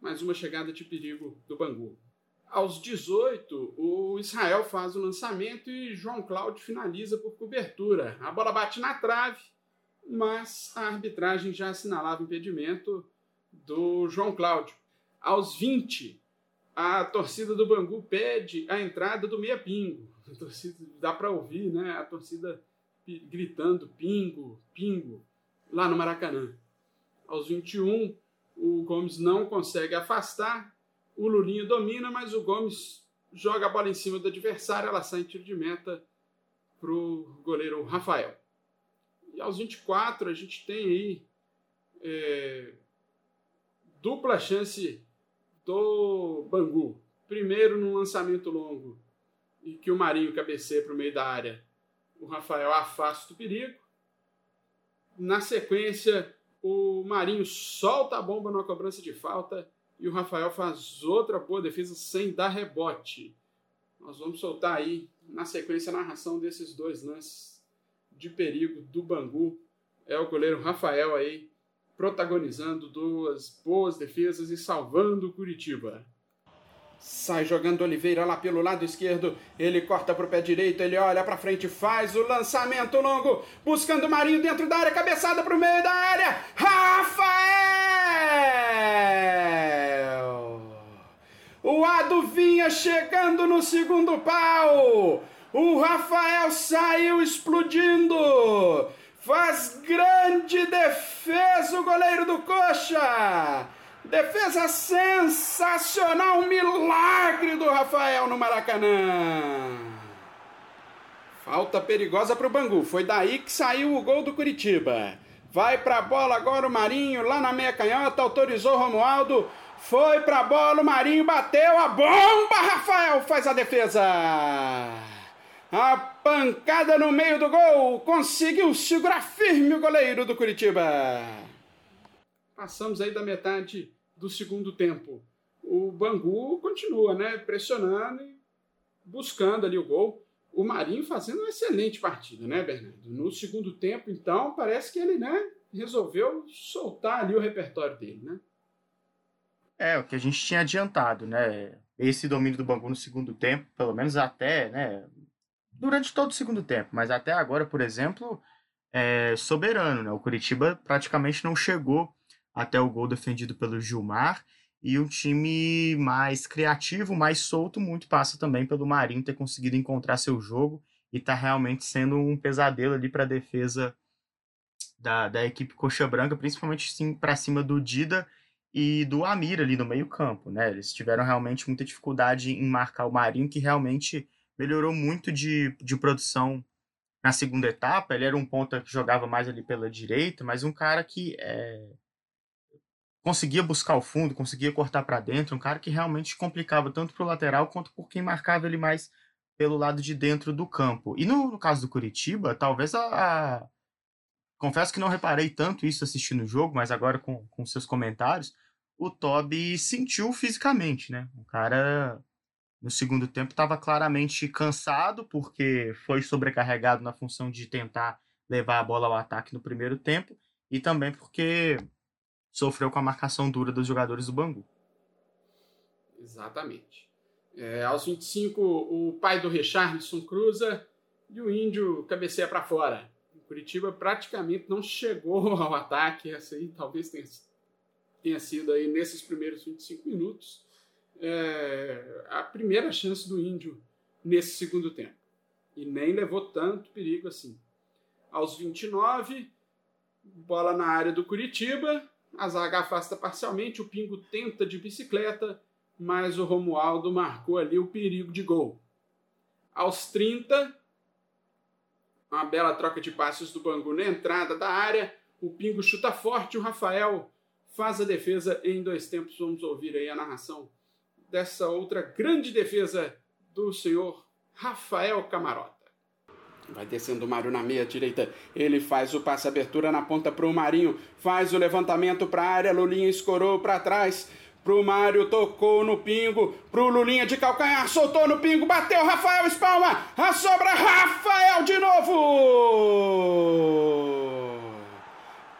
Mais uma chegada de perigo do Bangu. Aos 18, o Israel faz o lançamento e João Cláudio finaliza por cobertura. A bola bate na trave, mas a arbitragem já assinalava o impedimento do João Cláudio. Aos 20, a torcida do Bangu pede a entrada do Meia Pingo. Torcida, dá para ouvir, né? A torcida gritando pingo, pingo, lá no Maracanã. Aos 21, o Gomes não consegue afastar. O Lulinha domina, mas o Gomes joga a bola em cima do adversário. Ela sai em tiro de meta para o goleiro Rafael. E aos 24, a gente tem aí é, dupla chance do Bangu. Primeiro no lançamento longo e que o Marinho cabeceia para o meio da área. O Rafael afasta o perigo. Na sequência, o Marinho solta a bomba numa cobrança de falta e o Rafael faz outra boa defesa sem dar rebote. Nós vamos soltar aí, na sequência, a narração desses dois lances de perigo do Bangu. É o goleiro Rafael aí protagonizando duas boas defesas e salvando o Curitiba. Sai jogando Oliveira lá pelo lado esquerdo. Ele corta para o pé direito. Ele olha para frente, faz o lançamento longo. Buscando Marinho dentro da área. Cabeçada para o meio da área. Rafael! O Ado vinha chegando no segundo pau. O Rafael saiu explodindo. Faz grande defesa o goleiro do Coxa. Defesa sensacional, um milagre do Rafael no Maracanã. Falta perigosa para o Bangu. Foi daí que saiu o gol do Curitiba. Vai para a bola agora o Marinho, lá na meia canhota, autorizou o Romualdo. Foi para a bola, o Marinho bateu a bomba. Rafael faz a defesa. A pancada no meio do gol. Conseguiu segurar firme o goleiro do Curitiba. Passamos aí da metade do segundo tempo. O Bangu continua, né, pressionando e buscando ali o gol. O Marinho fazendo uma excelente partida, né, Bernardo? No segundo tempo, então, parece que ele, né, resolveu soltar ali o repertório dele, né? É, o que a gente tinha adiantado, né? Esse domínio do Bangu no segundo tempo, pelo menos até, né, durante todo o segundo tempo, mas até agora, por exemplo, é soberano, né? O Curitiba praticamente não chegou até o gol defendido pelo Gilmar. E um time mais criativo, mais solto, muito passa também pelo Marinho ter conseguido encontrar seu jogo e tá realmente sendo um pesadelo ali para a defesa da, da equipe Coxa Branca, principalmente sim para cima do Dida e do Amir ali no meio-campo, né? Eles tiveram realmente muita dificuldade em marcar o Marinho, que realmente melhorou muito de, de produção na segunda etapa. Ele era um ponta que jogava mais ali pela direita, mas um cara que é, conseguia buscar o fundo, conseguia cortar para dentro, um cara que realmente complicava tanto para o lateral quanto por quem marcava ele mais pelo lado de dentro do campo. E no, no caso do Curitiba, talvez a, a, Confesso que não reparei tanto isso assistindo o jogo, mas agora com, com seus comentários, o Toby sentiu fisicamente, né? O cara no segundo tempo estava claramente cansado porque foi sobrecarregado na função de tentar levar a bola ao ataque no primeiro tempo e também porque sofreu com a marcação dura dos jogadores do Bangu. Exatamente. É, aos 25, o pai do Richarlison cruza e o Índio cabeceia para fora. O Curitiba praticamente não chegou ao ataque. Essa aí talvez tenha, tenha sido aí nesses primeiros 25 minutos é, a primeira chance do Índio nesse segundo tempo. E nem levou tanto perigo assim. Aos 29, bola na área do Curitiba, a zaga afasta parcialmente, o Pingo tenta de bicicleta, mas o Romualdo marcou ali o perigo de gol. Aos 30, uma bela troca de passes do Bangu na entrada da área, o Pingo chuta forte, o Rafael faz a defesa em dois tempos. Vamos ouvir aí a narração dessa outra grande defesa do senhor Rafael Camarota. Vai descendo o Mário na meia direita. Ele faz o passe abertura na ponta para o Marinho. Faz o levantamento para a área. Lulinha escorou para trás. Pro Mário, tocou no pingo. Pro Lulinha de calcanhar, soltou no pingo. Bateu, Rafael espalma. A sobra, Rafael de novo.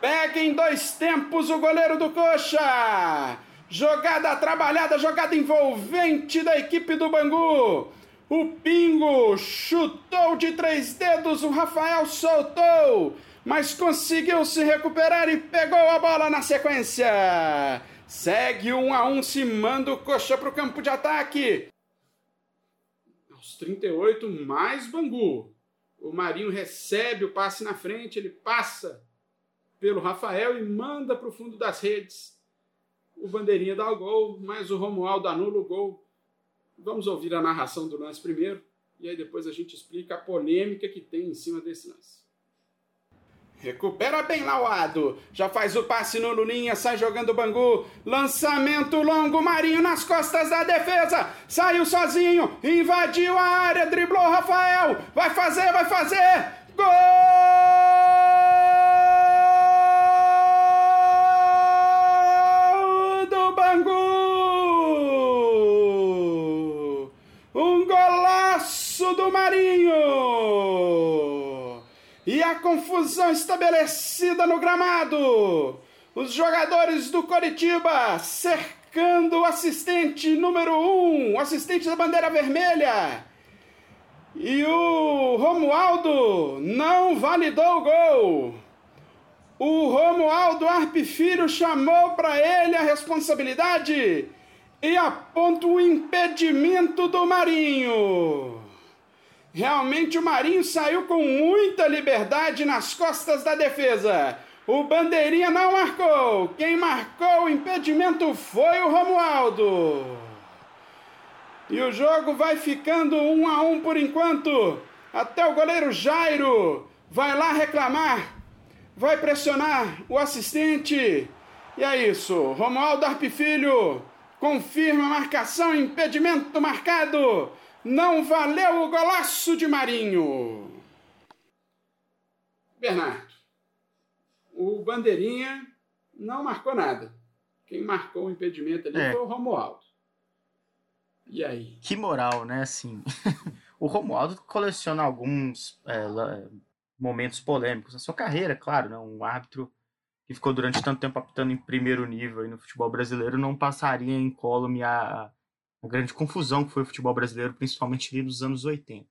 Pega em dois tempos o goleiro do Coxa. Jogada trabalhada, jogada envolvente da equipe do Bangu. O Pingo chutou de três dedos, o Rafael soltou, mas conseguiu se recuperar e pegou a bola na sequência. Segue um a um, se manda o coxa para o campo de ataque. Aos 38, mais Bangu. O Marinho recebe o passe na frente, ele passa pelo Rafael e manda para o fundo das redes. O Bandeirinha dá o gol, mas o Romualdo anula o gol. Vamos ouvir a narração do lance primeiro e aí depois a gente explica a polêmica que tem em cima desse lance. Recupera bem Lauado. Já faz o passe no Lulinha, sai jogando o Bangu. Lançamento longo, Marinho nas costas da defesa. Saiu sozinho, invadiu a área, driblou Rafael. Vai fazer, vai fazer. Gol! do Bangu! Um golaço do Marinho! E a confusão estabelecida no gramado. Os jogadores do Coritiba cercando o assistente número 1, um, assistente da bandeira vermelha. E o Romualdo não validou o gol. O Romualdo Arpe Filho chamou para ele a responsabilidade e aponta o impedimento do Marinho. Realmente o Marinho saiu com muita liberdade nas costas da defesa. O Bandeirinha não marcou. Quem marcou o impedimento foi o Romualdo. E o jogo vai ficando um a um por enquanto. Até o goleiro Jairo vai lá reclamar, vai pressionar o assistente. E é isso. Romualdo Arpe Filho confirma a marcação, impedimento marcado. Não valeu o golaço de Marinho. Bernardo, o Bandeirinha não marcou nada. Quem marcou o impedimento ali é. foi o Romualdo. E aí? Que moral, né? Assim, o Romualdo coleciona alguns é, momentos polêmicos na sua carreira, claro, né? Um árbitro que ficou durante tanto tempo apitando em primeiro nível no futebol brasileiro não passaria em incólume a a grande confusão que foi o futebol brasileiro, principalmente ali nos anos 80.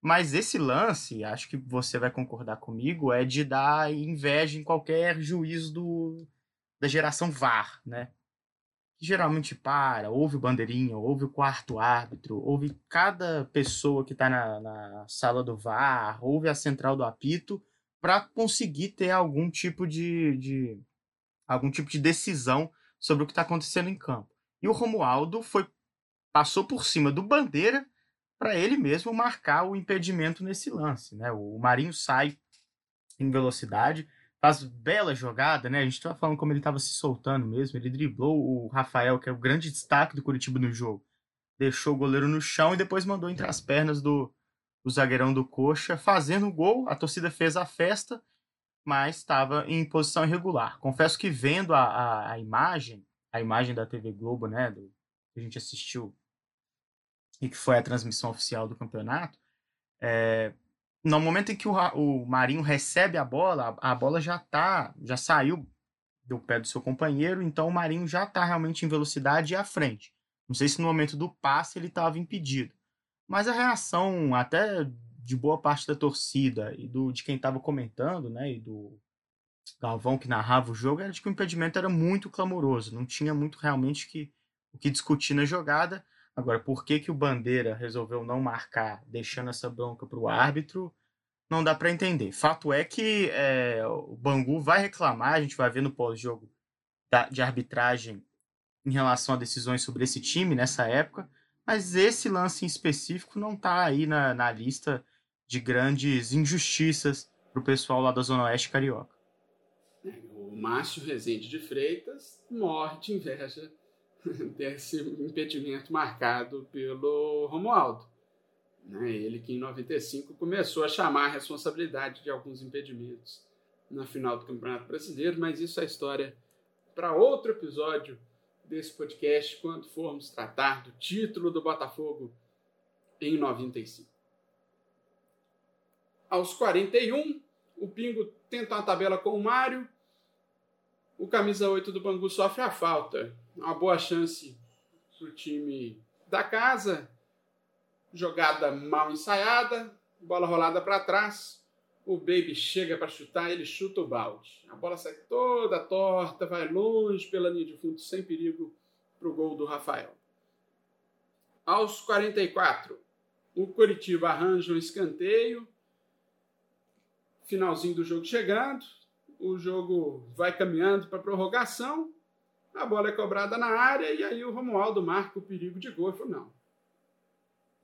Mas esse lance, acho que você vai concordar comigo, é de dar inveja em qualquer juiz do, da geração VAR, né? Que geralmente para, ouve o bandeirinha, ouve o quarto árbitro, ouve cada pessoa que está na, na sala do VAR, ouve a central do apito, para conseguir ter algum tipo de, de algum tipo de decisão sobre o que está acontecendo em campo. E o Romualdo foi passou por cima do Bandeira para ele mesmo marcar o impedimento nesse lance. Né? O Marinho sai em velocidade, faz bela jogada, né? A gente estava falando como ele estava se soltando mesmo. Ele driblou o Rafael, que é o grande destaque do Curitiba no jogo. Deixou o goleiro no chão e depois mandou entre as pernas do, do zagueirão do Coxa, fazendo o gol. A torcida fez a festa, mas estava em posição irregular. Confesso que vendo a, a, a imagem, a imagem da TV Globo, né? Do, que a gente assistiu e que foi a transmissão oficial do campeonato, é, no momento em que o, o Marinho recebe a bola, a, a bola já tá, já saiu do pé do seu companheiro, então o Marinho já está realmente em velocidade à frente. Não sei se no momento do passe ele estava impedido. Mas a reação até de boa parte da torcida e do de quem estava comentando, né, e do Galvão que narrava o jogo, era de que o impedimento era muito clamoroso, não tinha muito realmente que, o que discutir na jogada. Agora, por que, que o Bandeira resolveu não marcar, deixando essa bronca para o árbitro, não dá para entender. Fato é que é, o Bangu vai reclamar, a gente vai ver no pós-jogo de arbitragem em relação a decisões sobre esse time nessa época, mas esse lance em específico não está aí na, na lista de grandes injustiças para o pessoal lá da Zona Oeste Carioca. O Márcio Rezende de Freitas morre de inveja desse impedimento marcado pelo Romualdo. Né? Ele que em 95 começou a chamar a responsabilidade de alguns impedimentos na final do Campeonato Brasileiro, mas isso é história para outro episódio desse podcast, quando formos tratar do título do Botafogo em 95. Aos 41, o Pingo tenta uma tabela com o Mário, o camisa 8 do Bangu sofre a falta uma boa chance para o time da casa. Jogada mal ensaiada, bola rolada para trás. O Baby chega para chutar, ele chuta o balde. A bola sai toda torta, vai longe pela linha de fundo, sem perigo para o gol do Rafael. Aos 44, o Curitiba arranja um escanteio. Finalzinho do jogo chegando. o jogo vai caminhando para prorrogação, a bola é cobrada na área e aí o Romualdo marca o perigo de gol. Ele falou, não,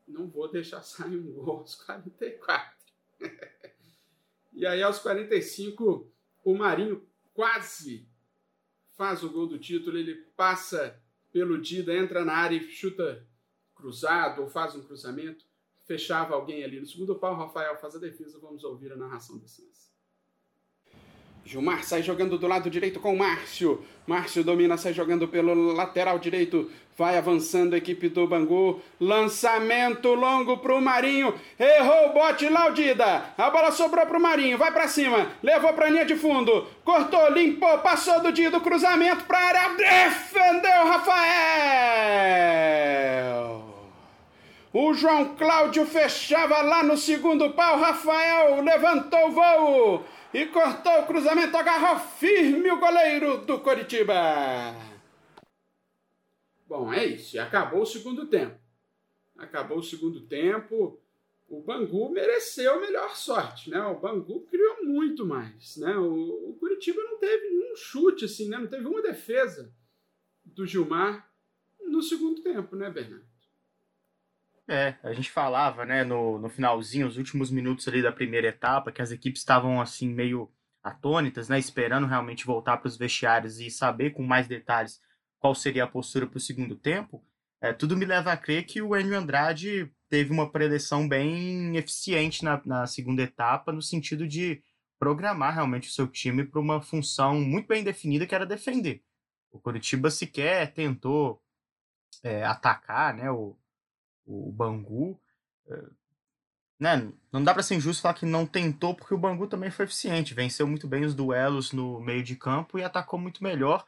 não vou deixar sair um gol aos 44. e aí aos 45 o Marinho quase faz o gol do título, ele passa pelo Dida, entra na área e chuta cruzado ou faz um cruzamento, fechava alguém ali no segundo pau, Rafael faz a defesa, vamos ouvir a narração desse lance. Gilmar sai jogando do lado direito com o Márcio. Márcio domina, sai jogando pelo lateral direito. Vai avançando a equipe do Bangu. Lançamento longo pro Marinho. Errou o bote Laudida. A bola sobrou pro Marinho. Vai para cima. Levou pra linha de fundo. Cortou, limpou, passou do dia do cruzamento pra área. Defendeu Rafael. O João Cláudio fechava lá no segundo pau. Rafael levantou o voo e cortou o cruzamento, agarrou firme o goleiro do Coritiba. Bom, é isso. Acabou o segundo tempo. Acabou o segundo tempo. O Bangu mereceu melhor sorte, né? O Bangu criou muito mais, né? O, o Curitiba não teve nenhum chute, assim, né? Não teve uma defesa do Gilmar no segundo tempo, né, Bernardo? É, a gente falava, né, no, no finalzinho, os últimos minutos ali da primeira etapa, que as equipes estavam, assim, meio atônitas, né, esperando realmente voltar para os vestiários e saber com mais detalhes qual seria a postura para o segundo tempo. É, tudo me leva a crer que o Enio Andrade teve uma preleção bem eficiente na, na segunda etapa, no sentido de programar realmente o seu time para uma função muito bem definida, que era defender. O Curitiba sequer tentou é, atacar né, o, o Bangu. Eh, né, não dá para ser injusto falar que não tentou, porque o Bangu também foi eficiente, venceu muito bem os duelos no meio de campo e atacou muito melhor.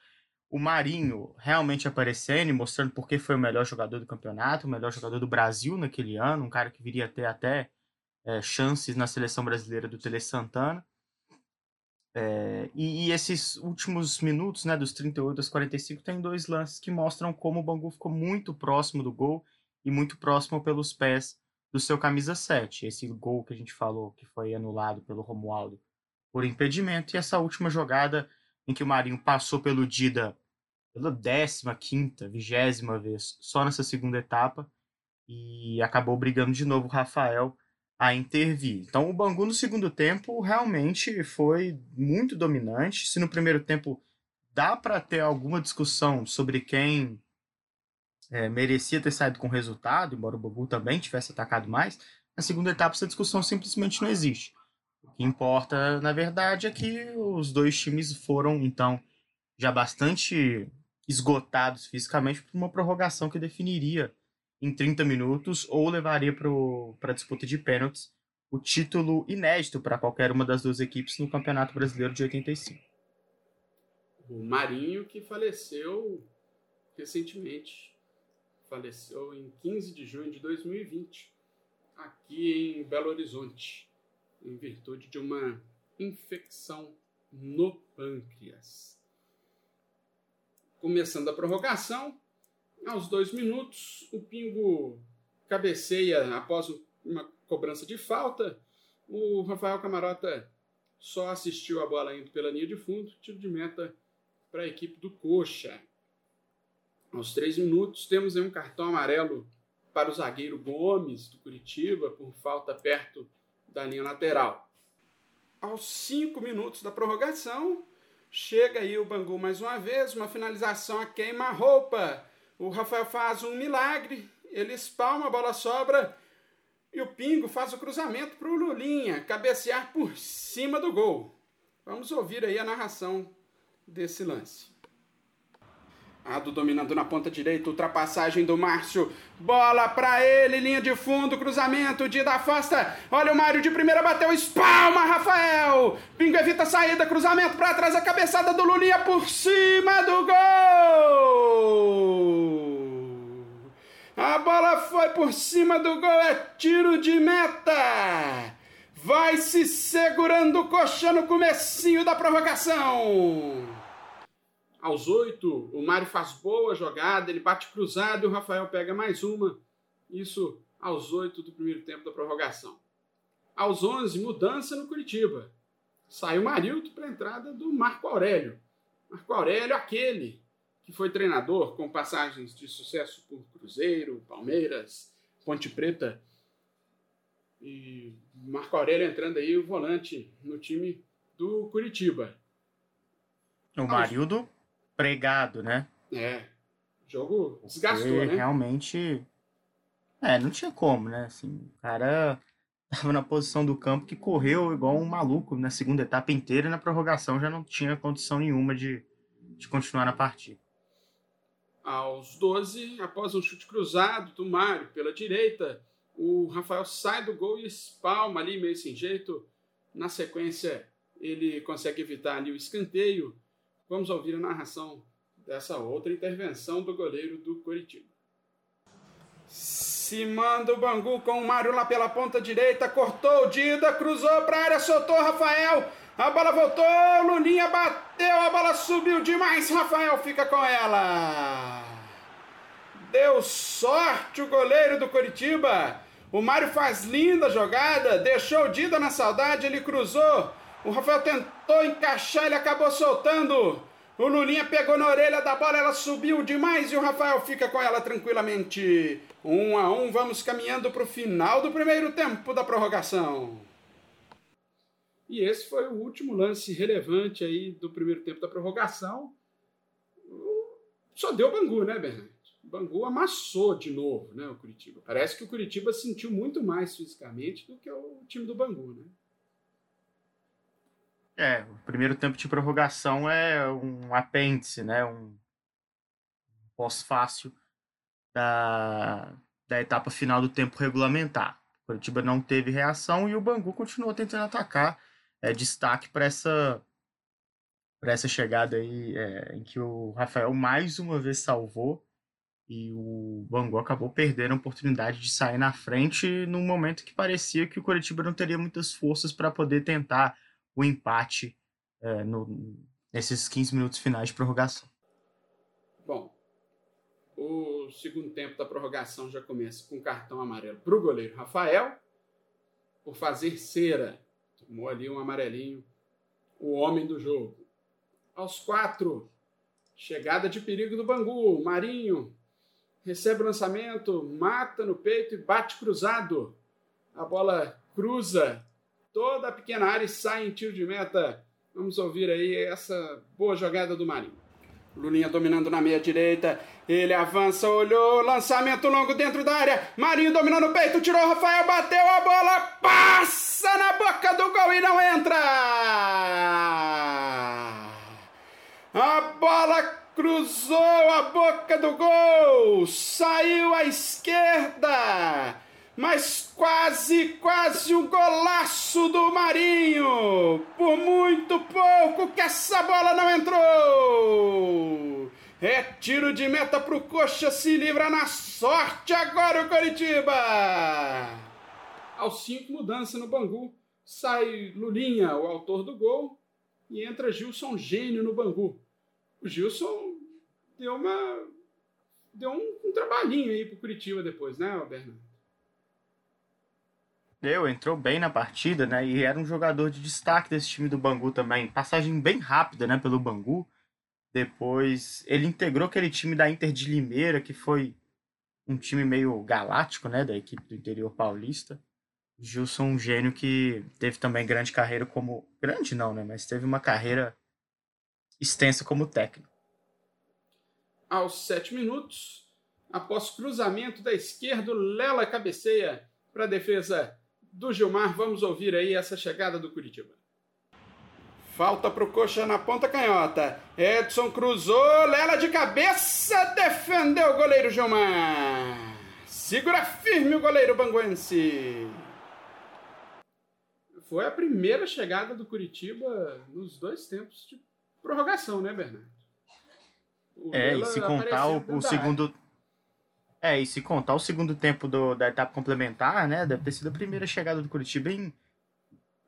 O Marinho realmente aparecendo e mostrando porque foi o melhor jogador do campeonato, o melhor jogador do Brasil naquele ano, um cara que viria a ter até é, chances na seleção brasileira do Tele Santana. É, e, e, esses últimos minutos, né, dos 38 aos 45, tem dois lances que mostram como o Bangu ficou muito próximo do gol e muito próximo pelos pés do seu camisa 7. Esse gol que a gente falou que foi anulado pelo Romualdo por impedimento e essa última jogada em que o Marinho passou pelo Dida pela décima, quinta, vigésima vez só nessa segunda etapa e acabou brigando de novo o Rafael a intervir. Então o Bangu no segundo tempo realmente foi muito dominante. Se no primeiro tempo dá para ter alguma discussão sobre quem é, merecia ter saído com resultado, embora o Bangu também tivesse atacado mais, na segunda etapa essa discussão simplesmente não existe. O que importa, na verdade, é que os dois times foram, então, já bastante esgotados fisicamente por uma prorrogação que definiria em 30 minutos ou levaria para a disputa de pênaltis o título inédito para qualquer uma das duas equipes no Campeonato Brasileiro de 85. O Marinho que faleceu recentemente faleceu em 15 de junho de 2020, aqui em Belo Horizonte, em virtude de uma infecção no pâncreas. Começando a prorrogação, aos dois minutos, o Pingo cabeceia após uma cobrança de falta. O Rafael Camarota só assistiu a bola indo pela linha de fundo, tiro de meta para a equipe do Coxa. Aos três minutos, temos um cartão amarelo para o zagueiro Gomes, do Curitiba, por falta perto da linha lateral. Aos cinco minutos da prorrogação, chega aí o Bangu mais uma vez, uma finalização a queima-roupa. O Rafael faz um milagre, ele espalma, a bola sobra e o Pingo faz o cruzamento para o Lulinha cabecear por cima do gol. Vamos ouvir aí a narração desse lance. Ado dominando na ponta direita, ultrapassagem do Márcio. Bola para ele, linha de fundo, cruzamento, Dida afasta. Olha o Mário de primeira, bateu, espalma, Rafael. Pingo evita a saída, cruzamento para trás, a cabeçada do Lulinha por cima do gol. A bola foi por cima do gol, é tiro de meta. Vai se segurando o coxa no comecinho da prorrogação. Aos oito, o Mário faz boa jogada, ele bate cruzado e o Rafael pega mais uma. Isso aos oito do primeiro tempo da prorrogação. Aos onze, mudança no Curitiba. Sai o Marildo para a entrada do Marco Aurélio. Marco Aurélio, aquele que foi treinador com passagens de sucesso por Cruzeiro, Palmeiras, Ponte Preta. E Marco Aurélio entrando aí, o volante no time do Curitiba. O Marildo pregado, né? É. O jogo desgastou, né? Realmente. É, não tinha como, né? Assim, o cara tava na posição do campo que correu igual um maluco na segunda etapa inteira e na prorrogação já não tinha condição nenhuma de, de continuar na partida. Aos 12, após um chute cruzado do Mário pela direita, o Rafael sai do gol e espalma ali meio sem jeito. Na sequência, ele consegue evitar ali o escanteio. Vamos ouvir a narração dessa outra intervenção do goleiro do Coritiba. Se manda o Bangu com o Mário lá pela ponta direita, cortou o Dida, cruzou para a área, soltou o Rafael. A bola voltou, Luninha bateu, a bola subiu demais, Rafael fica com ela. Deu sorte o goleiro do Coritiba. O Mário faz linda jogada, deixou o Dida na saudade, ele cruzou. O Rafael tentou encaixar, ele acabou soltando. O Lulinha pegou na orelha da bola, ela subiu demais e o Rafael fica com ela tranquilamente. Um a um, vamos caminhando para o final do primeiro tempo da prorrogação. E esse foi o último lance relevante aí do primeiro tempo da prorrogação. Só deu Bangu, né, Bernardo? O Bangu amassou de novo, né, o Curitiba. Parece que o Curitiba sentiu muito mais fisicamente do que o time do Bangu, né? É, o primeiro tempo de prorrogação é um apêndice, né? Um pós-fácil da, da etapa final do tempo regulamentar. O Curitiba não teve reação e o Bangu continuou tentando atacar. É, destaque para essa para essa chegada aí é, em que o Rafael mais uma vez salvou e o Bangu acabou perdendo a oportunidade de sair na frente num momento que parecia que o Curitiba não teria muitas forças para poder tentar o empate é, no, nesses 15 minutos finais de prorrogação. Bom, o segundo tempo da prorrogação já começa com cartão amarelo para o goleiro Rafael, por fazer cera. Tomou ali um amarelinho, o homem do jogo. Aos quatro, chegada de perigo do Bangu. Marinho recebe o lançamento, mata no peito e bate cruzado. A bola cruza toda a pequena área e sai em tiro de meta. Vamos ouvir aí essa boa jogada do Marinho. Lulinha dominando na meia direita. Ele avança, olhou, lançamento longo dentro da área. Marinho dominando o peito, tirou Rafael, bateu a bola, passa na boca do gol e não entra. A bola cruzou a boca do gol, saiu à esquerda mas quase, quase um golaço do Marinho. Por muito pouco que essa bola não entrou. É tiro de meta pro Coxa, se livra na sorte agora o Coritiba. Aos cinco, mudança no Bangu. Sai Lulinha, o autor do gol, e entra Gilson Gênio no Bangu. O Gilson deu uma deu um, um trabalhinho aí pro Curitiba depois, né, Bernardo? Deu, entrou bem na partida, né? E era um jogador de destaque desse time do Bangu também. Passagem bem rápida, né, pelo Bangu. Depois ele integrou aquele time da Inter de Limeira, que foi um time meio galáctico, né, da equipe do interior paulista. Gilson, um gênio que teve também grande carreira como. Grande não, né? Mas teve uma carreira extensa como técnico. Aos sete minutos, após cruzamento da esquerda, Lela cabeceia para a defesa do Gilmar. Vamos ouvir aí essa chegada do Curitiba. Falta para o Coxa na ponta canhota. Edson cruzou, Lela de cabeça, defendeu o goleiro Gilmar. Segura firme o goleiro banguense. Foi a primeira chegada do Curitiba nos dois tempos de prorrogação, né, Bernardo? O é, Lela e se contar o, o segundo é, e se contar o segundo tempo do, da etapa complementar, né? Deve ter sido a primeira chegada do Curitiba em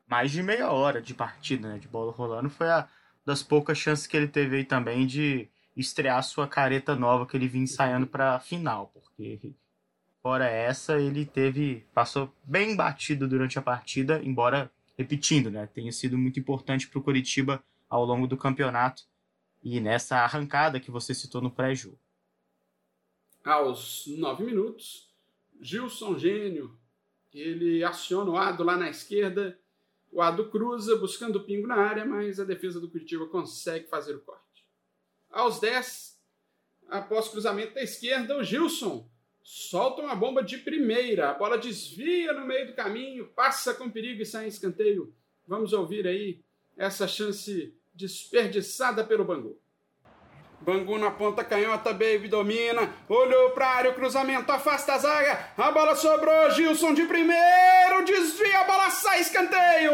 mais de meia hora de partida, né? De bola rolando. Foi a das poucas chances que ele teve aí também de estrear sua careta nova que ele vinha ensaiando para final, porque fora essa ele teve passou bem batido durante a partida, embora repetindo, né? Tenha sido muito importante para o Curitiba ao longo do campeonato e nessa arrancada que você citou no pré-jogo. Aos nove minutos, Gilson Gênio, ele aciona o Ado lá na esquerda, o Ado cruza buscando o pingo na área, mas a defesa do Curitiba consegue fazer o corte. Aos 10, após cruzamento da esquerda, o Gilson solta uma bomba de primeira. A bola desvia no meio do caminho, passa com perigo e sai em escanteio. Vamos ouvir aí essa chance desperdiçada pelo Bangu. Bangu na ponta canhota, Baby domina, olhou para área, o cruzamento afasta a zaga, a bola sobrou, Gilson de primeiro, desvia, a bola sai, escanteio!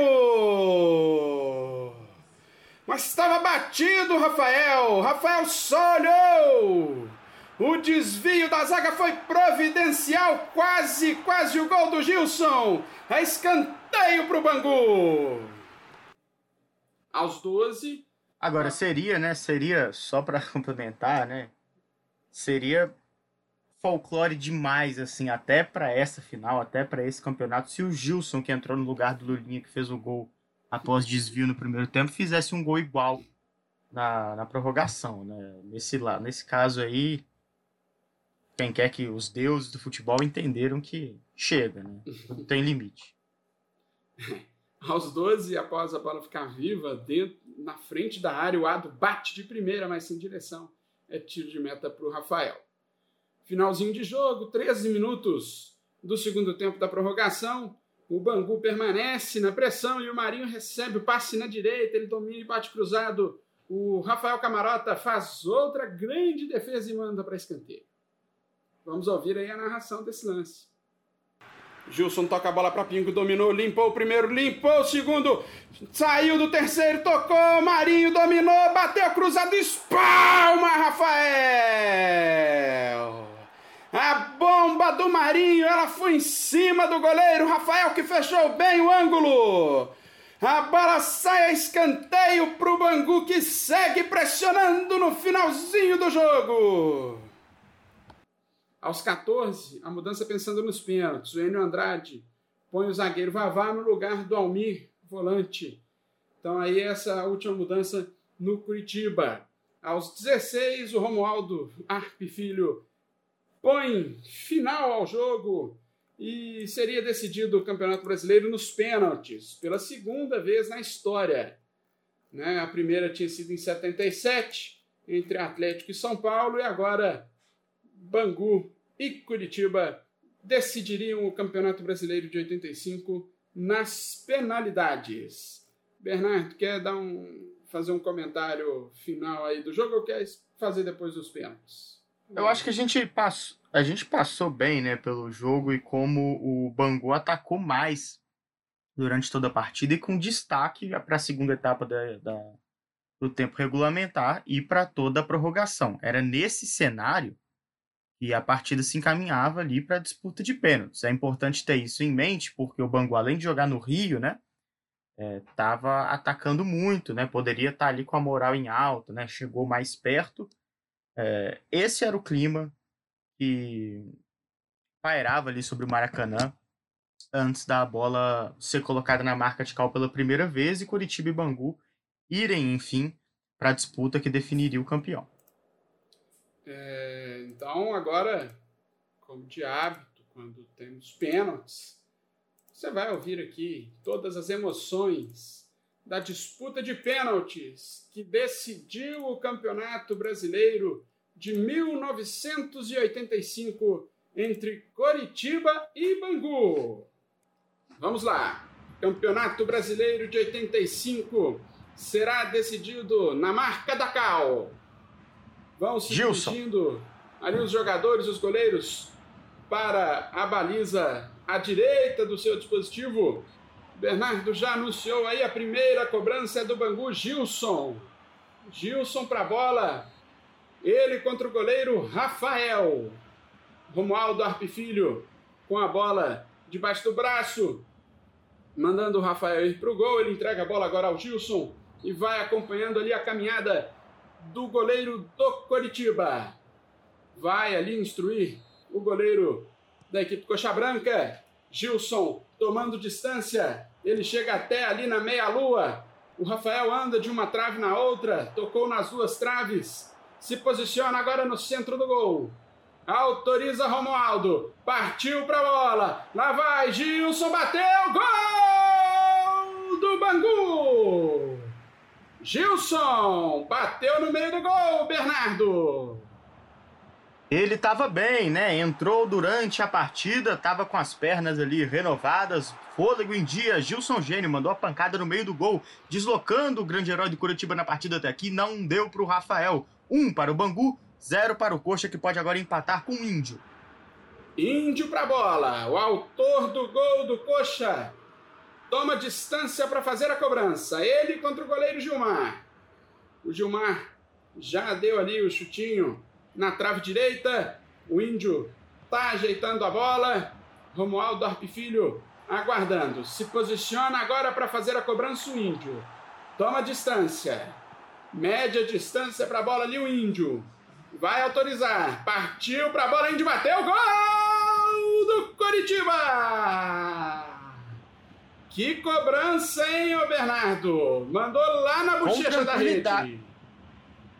Mas estava batido, Rafael, Rafael só olhou! O desvio da zaga foi providencial, quase, quase o gol do Gilson. É escanteio para o Bangu. Aos 12. Agora seria, né? Seria, só para complementar, né? Seria folclore demais, assim, até para essa final, até para esse campeonato, se o Gilson, que entrou no lugar do Lulinha, que fez o gol após desvio no primeiro tempo, fizesse um gol igual na, na prorrogação, né? Nesse, lá, nesse caso aí, quem quer que os deuses do futebol entenderam que chega, né? Não tem limite. Aos 12, após a bola ficar viva, dentro, na frente da área, o Ado bate de primeira, mas sem direção. É tiro de meta para o Rafael. Finalzinho de jogo, 13 minutos do segundo tempo da prorrogação. O Bangu permanece na pressão e o Marinho recebe o passe na direita, ele domina e bate cruzado. O Rafael Camarota faz outra grande defesa e manda para escanteio. Vamos ouvir aí a narração desse lance. Gilson toca a bola para Pingo, dominou, limpou o primeiro, limpou o segundo, saiu do terceiro, tocou, Marinho dominou, bateu cruzado, espalma Rafael! A bomba do Marinho, ela foi em cima do goleiro, Rafael que fechou bem o ângulo. A bola sai a escanteio para o Bangu que segue pressionando no finalzinho do jogo. Aos 14, a mudança pensando nos pênaltis. O Enio Andrade põe o zagueiro Vavá no lugar do Almir, volante. Então aí essa última mudança no Curitiba. Aos 16, o Romualdo Arpe Filho põe final ao jogo e seria decidido o Campeonato Brasileiro nos pênaltis, pela segunda vez na história. Né? A primeira tinha sido em 77, entre Atlético e São Paulo, e agora Bangu e Curitiba decidiriam o Campeonato Brasileiro de 85 nas penalidades. Bernardo, quer dar um, fazer um comentário final aí do jogo ou quer fazer depois dos pênaltis? Eu acho que a gente passou, a gente passou bem, né, pelo jogo e como o Bangu atacou mais durante toda a partida e com destaque para a segunda etapa da, da, do tempo regulamentar e para toda a prorrogação. Era nesse cenário e a partida se encaminhava ali para a disputa de pênaltis. É importante ter isso em mente, porque o Bangu, além de jogar no Rio, né, estava é, atacando muito, né, poderia estar tá ali com a moral em alta, né, chegou mais perto. É, esse era o clima que pairava ali sobre o Maracanã antes da bola ser colocada na marca de cal pela primeira vez e Curitiba e Bangu irem, enfim, para a disputa que definiria o campeão. É, então, agora, como de hábito, quando temos pênaltis, você vai ouvir aqui todas as emoções da disputa de pênaltis que decidiu o Campeonato Brasileiro de 1985 entre Coritiba e Bangu. Vamos lá. Campeonato Brasileiro de 85 será decidido na marca da Cal. Vão se Gilson. Ali os jogadores, os goleiros, para a baliza à direita do seu dispositivo. Bernardo já anunciou aí a primeira cobrança do Bangu, Gilson. Gilson para a bola. Ele contra o goleiro Rafael. Romualdo Arpifilho com a bola debaixo do braço. Mandando o Rafael ir para o gol. Ele entrega a bola agora ao Gilson e vai acompanhando ali a caminhada do goleiro do Coritiba. Vai ali instruir o goleiro da equipe Coxa Branca. Gilson tomando distância. Ele chega até ali na meia-lua. O Rafael anda de uma trave na outra, tocou nas duas traves. Se posiciona agora no centro do gol. Autoriza Romualdo. Partiu para a bola. Lá vai Gilson, bateu. Gol do Bangu. Gilson bateu no meio do gol, Bernardo. Ele estava bem, né? Entrou durante a partida, estava com as pernas ali renovadas, fôlego em dia. Gilson Gênio mandou a pancada no meio do gol, deslocando o grande herói do Curitiba na partida até aqui. Não deu para o Rafael. Um para o Bangu, zero para o Coxa, que pode agora empatar com o Índio. Índio para a bola. O autor do gol do Coxa toma distância para fazer a cobrança. Ele contra o goleiro Gilmar. O Gilmar já deu ali o chutinho na trave direita. O índio tá ajeitando a bola. Romualdo Arpe Filho aguardando. Se posiciona agora para fazer a cobrança o índio. Toma distância. Média distância para a bola ali o índio. Vai autorizar. Partiu para a bola, índio bateu. Gol do Coritiba! Que cobrança, hein, ô Bernardo? Mandou lá na bochecha da rede.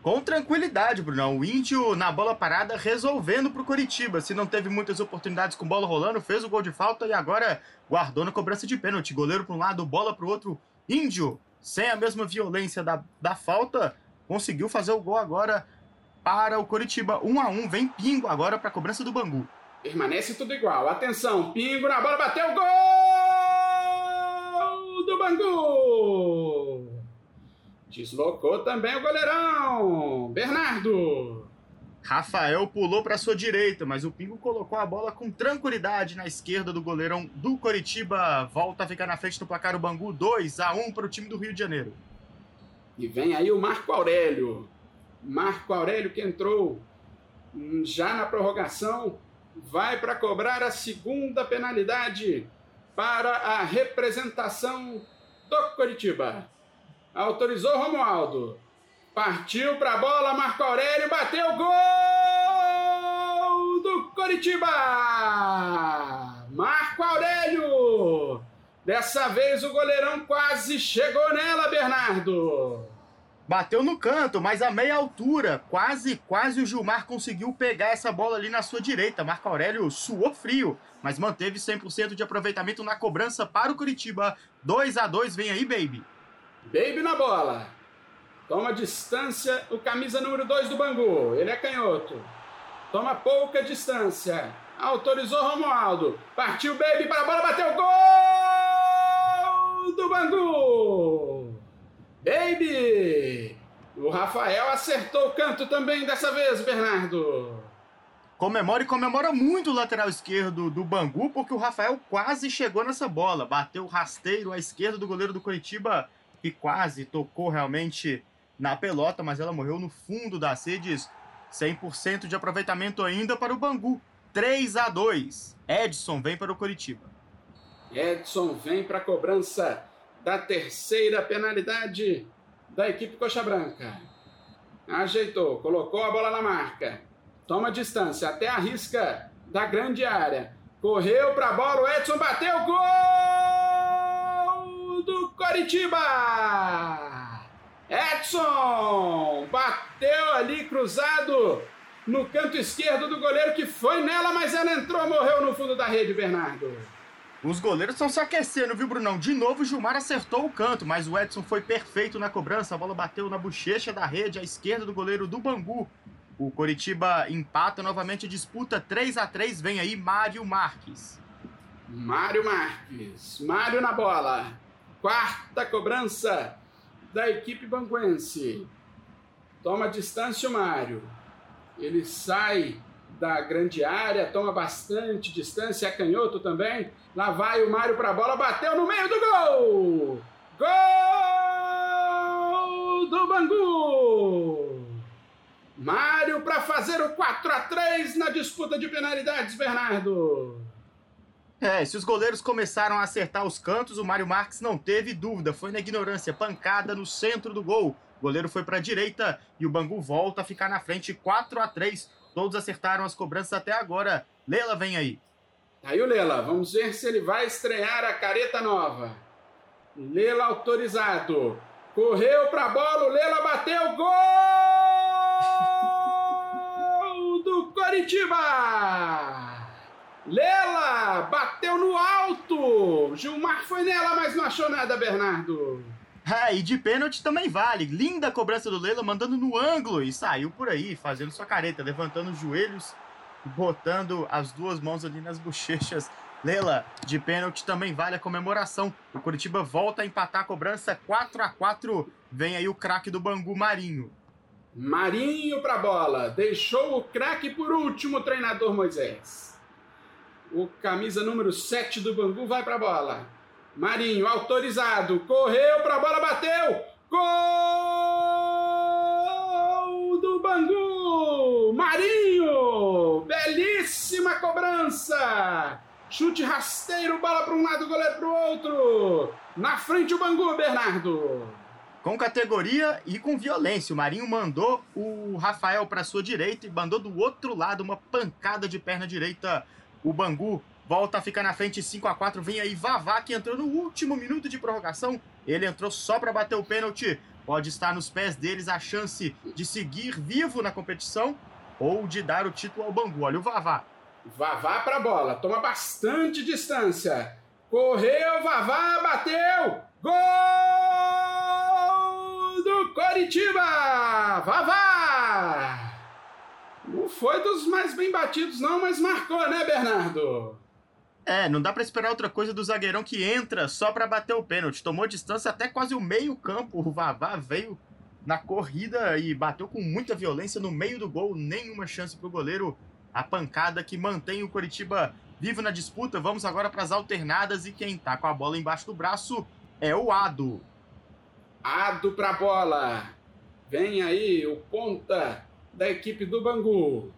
Com tranquilidade, Brunão. O Índio na bola parada resolvendo pro Coritiba. Se não teve muitas oportunidades com bola rolando, fez o gol de falta e agora guardou na cobrança de pênalti. Goleiro para um lado, bola para o outro. Índio, sem a mesma violência da, da falta, conseguiu fazer o gol agora para o Coritiba. 1 um a 1 um, vem Pingo agora para a cobrança do Bangu. Permanece tudo igual. Atenção, Pingo na bola, bateu o gol do Bangu! Deslocou também o goleirão, Bernardo. Rafael pulou para sua direita, mas o Pingo colocou a bola com tranquilidade na esquerda do goleirão do Coritiba. Volta a ficar na frente do placar o Bangu 2 a 1 para o time do Rio de Janeiro. E vem aí o Marco Aurélio. Marco Aurélio que entrou já na prorrogação, vai para cobrar a segunda penalidade para a representação do Coritiba. Autorizou Romualdo. Partiu para a bola, Marco Aurélio bateu gol do Coritiba! Marco Aurélio! Dessa vez o goleirão quase chegou nela, Bernardo. Bateu no canto, mas a meia altura. Quase, quase o Gilmar conseguiu pegar essa bola ali na sua direita. Marco Aurélio suou frio, mas manteve 100% de aproveitamento na cobrança para o Curitiba. 2 a 2 vem aí, baby. Baby na bola. Toma distância o camisa número 2 do Bangu. Ele é canhoto. Toma pouca distância. Autorizou Romualdo. Partiu Baby para a bola, bateu gol do Bangu. Baby. O Rafael acertou o canto também dessa vez, Bernardo. Comemora e comemora muito o lateral esquerdo do Bangu, porque o Rafael quase chegou nessa bola. Bateu rasteiro à esquerda do goleiro do Curitiba que quase tocou realmente na pelota, mas ela morreu no fundo das redes. 100% de aproveitamento ainda para o Bangu. 3 a 2. Edson vem para o Curitiba. Edson vem para a cobrança da terceira penalidade da equipe Coxa Branca. Ajeitou, colocou a bola na marca. Toma distância até a risca da grande área. Correu para a bola, o Edson bateu, gol! Coritiba! Edson bateu ali cruzado no canto esquerdo do goleiro que foi nela, mas ela entrou, morreu no fundo da rede, Bernardo. Os goleiros estão se aquecendo, viu, Brunão? De novo, o Gilmar acertou o canto, mas o Edson foi perfeito na cobrança. A bola bateu na bochecha da rede, à esquerda do goleiro do Bangu. O Coritiba empata novamente disputa 3 a 3 Vem aí Mário Marques. Mário Marques. Mário na bola. Quarta cobrança da equipe banguense. Toma distância o Mário. Ele sai da grande área, toma bastante distância, é canhoto também. Lá vai o Mário para a bola, bateu no meio do gol! Gol do Bangu! Mário para fazer o 4 a 3 na disputa de penalidades, Bernardo. É, se os goleiros começaram a acertar os cantos, o Mário Marques não teve dúvida, foi na ignorância, pancada no centro do gol. O goleiro foi para a direita e o Bangu volta a ficar na frente 4 a 3. Todos acertaram as cobranças até agora. Leila vem aí. Aí o Lela, vamos ver se ele vai estrear a careta nova. Lela autorizado. Correu pra bola, o Lela bateu, gol do Coritiba! Lela bateu no alto! Gilmar foi nela, mas não achou nada, Bernardo. Ah, e de pênalti também vale. Linda cobrança do Lela, mandando no ângulo e saiu por aí, fazendo sua careta, levantando os joelhos, botando as duas mãos ali nas bochechas. Lela, de pênalti também vale a comemoração. O Curitiba volta a empatar a cobrança 4 a 4 Vem aí o craque do Bangu, Marinho. Marinho pra bola. Deixou o craque por último, treinador Moisés. O camisa número 7 do Bangu vai pra bola. Marinho, autorizado. Correu pra bola, bateu. Gol do Bangu! Marinho! Belíssima cobrança! Chute rasteiro, bola para um lado, goleiro para o outro. Na frente o Bangu, Bernardo. Com categoria e com violência. O Marinho mandou o Rafael para sua direita e mandou do outro lado uma pancada de perna direita. O Bangu volta a ficar na frente 5 a 4 Vem aí Vavá, que entrou no último minuto de prorrogação. Ele entrou só para bater o pênalti. Pode estar nos pés deles a chance de seguir vivo na competição ou de dar o título ao Bangu. Olha o Vavá Vavá para a bola, toma bastante distância. Correu, Vavá, bateu! Gol do Coritiba! Vavá! Não foi dos mais bem batidos, não, mas marcou, né, Bernardo? É, não dá para esperar outra coisa do zagueirão que entra só para bater o pênalti. Tomou distância até quase o meio-campo. O Vavá veio na corrida e bateu com muita violência no meio do gol. Nenhuma chance pro goleiro a pancada que mantém o Coritiba vivo na disputa. Vamos agora para as alternadas e quem tá com a bola embaixo do braço é o Ado. Ado para a bola. Vem aí o ponta da equipe do Bangu.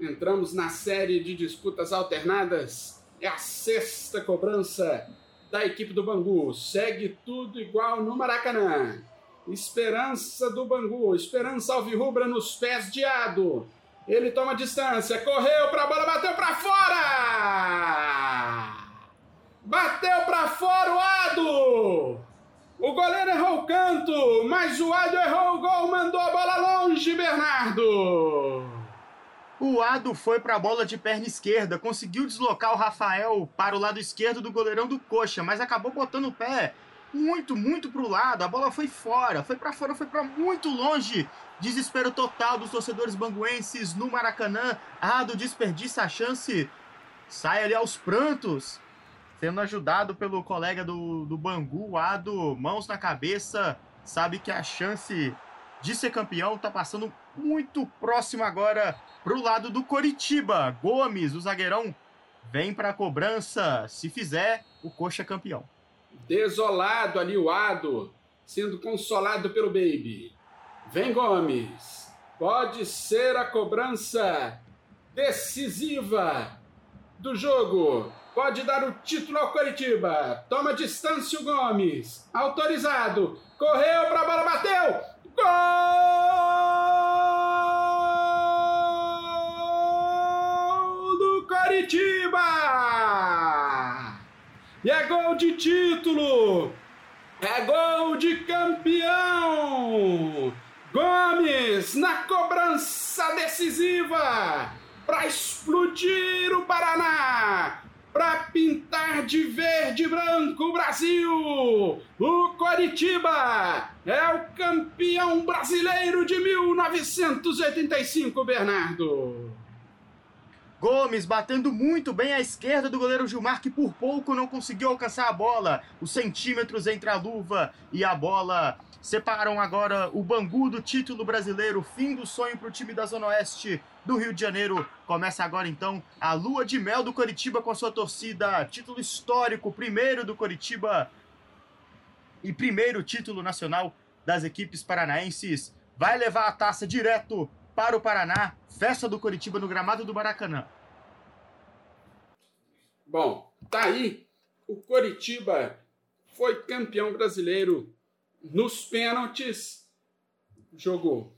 Entramos na série de disputas alternadas. É a sexta cobrança da equipe do Bangu. Segue tudo igual no Maracanã. Esperança do Bangu, esperança alvirrubra nos pés de Ado. Ele toma distância, correu para a bola, bateu para fora! Bateu para fora o Ado! O goleiro errou o canto, mas o Ado errou o gol, mandou a bola longe, Bernardo! O Ado foi para a bola de perna esquerda, conseguiu deslocar o Rafael para o lado esquerdo do goleirão do Coxa, mas acabou botando o pé muito, muito para o lado. A bola foi fora, foi para fora, foi para muito longe. Desespero total dos torcedores banguenses no Maracanã. Ado desperdiça a chance. Sai ali aos prantos. Sendo ajudado pelo colega do, do Bangu, Ado, mãos na cabeça. Sabe que a chance de ser campeão está passando muito próximo agora para o lado do Coritiba. Gomes, o zagueirão, vem para a cobrança. Se fizer, o Coxa é campeão. Desolado ali o Ado, sendo consolado pelo Baby. Vem Gomes. Pode ser a cobrança decisiva do jogo. Pode dar o título ao Coritiba. Toma distância o Gomes. Autorizado. Correu para a bola, bateu. Gol do Coritiba! E é gol de título! É gol de campeão! Gomes na cobrança decisiva para explodir o Paraná, para pintar de verde e branco o Brasil. O Coritiba é o campeão brasileiro de 1985, Bernardo. Gomes batendo muito bem à esquerda do goleiro Gilmar, que por pouco não conseguiu alcançar a bola. Os centímetros entre a luva e a bola separam agora o Bangu do título brasileiro. Fim do sonho para o time da Zona Oeste do Rio de Janeiro. Começa agora então a lua de mel do Coritiba com a sua torcida. Título histórico, primeiro do Coritiba e primeiro título nacional das equipes paranaenses. Vai levar a taça direto para o Paraná, festa do Coritiba no gramado do Maracanã. Bom, tá aí. O Coritiba foi campeão brasileiro nos pênaltis. O jogo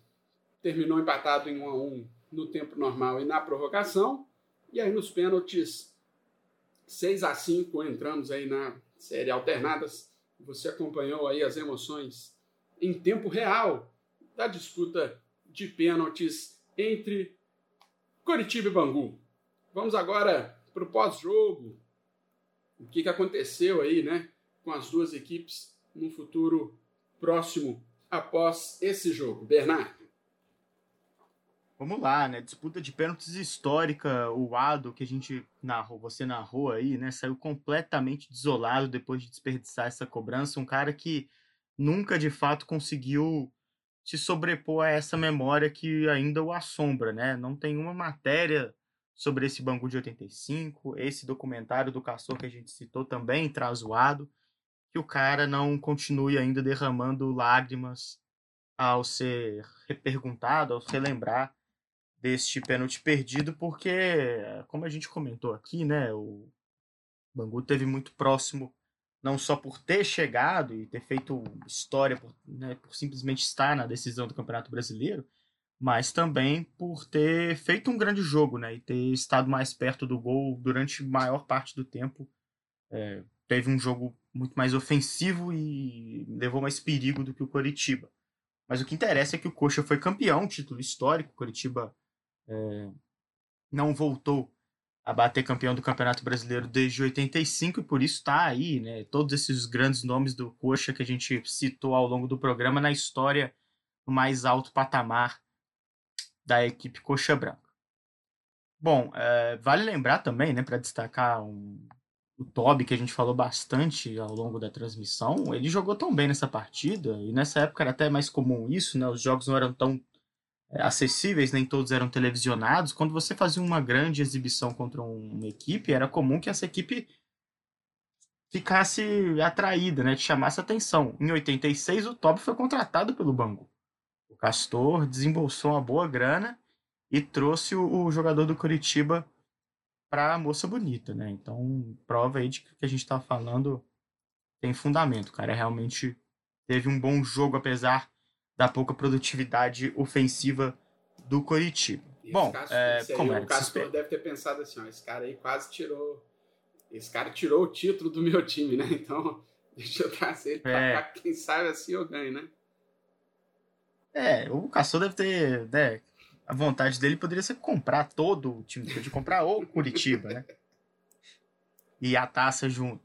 terminou empatado em 1 a 1 no tempo normal e na prorrogação. E aí nos pênaltis 6 a 5 entramos aí na série alternadas. Você acompanhou aí as emoções em tempo real da disputa de pênaltis entre Coritiba e Bangu. Vamos agora para o pós-jogo. O que, que aconteceu aí, né, com as duas equipes no futuro próximo após esse jogo. Bernardo. Vamos lá, né? Disputa de pênaltis histórica. O Ado, que a gente narrou, você narrou aí, né? Saiu completamente desolado depois de desperdiçar essa cobrança. Um cara que nunca de fato conseguiu se sobrepor a essa memória que ainda o assombra, né? Não tem uma matéria sobre esse Bangu de 85, esse documentário do Castor que a gente citou também traz o Ado, que o cara não continue ainda derramando lágrimas ao ser reperguntado, ao se lembrar deste pênalti perdido, porque, como a gente comentou aqui, né, o Bangu teve muito próximo, não só por ter chegado e ter feito história, por, né, por simplesmente estar na decisão do Campeonato Brasileiro, mas também por ter feito um grande jogo, né, e ter estado mais perto do gol durante maior parte do tempo. É, teve um jogo muito mais ofensivo e levou mais perigo do que o Coritiba. Mas o que interessa é que o Coxa foi campeão, título histórico. O Coritiba é, não voltou a bater campeão do Campeonato Brasileiro desde 85 e por isso está aí, né? Todos esses grandes nomes do Coxa que a gente citou ao longo do programa na história no mais alto patamar da equipe Coxa Branca. Bom, é, vale lembrar também, né, para destacar um, o Toby, que a gente falou bastante ao longo da transmissão, ele jogou tão bem nessa partida, e nessa época era até mais comum isso, né? Os jogos não eram tão é, acessíveis, nem todos eram televisionados. Quando você fazia uma grande exibição contra uma equipe, era comum que essa equipe ficasse atraída, né? Te chamasse atenção. Em 86, o Toby foi contratado pelo Bangu. O Castor desembolsou uma boa grana e trouxe o, o jogador do Curitiba para a moça bonita, né? Então, prova aí de que o que a gente está falando tem fundamento. Cara realmente teve um bom jogo, apesar da pouca produtividade ofensiva do Coritiba. Bom, caso, é, como o Castor deve ter pensado assim, ó, esse cara aí quase tirou, esse cara tirou o título do meu time, né? Então, deixa eu trazer ele pra é. cá, quem sabe assim eu ganho, né? É, o Castor deve ter, né, a vontade dele poderia ser comprar todo o time, de comprar o Curitiba, né? E a taça junto.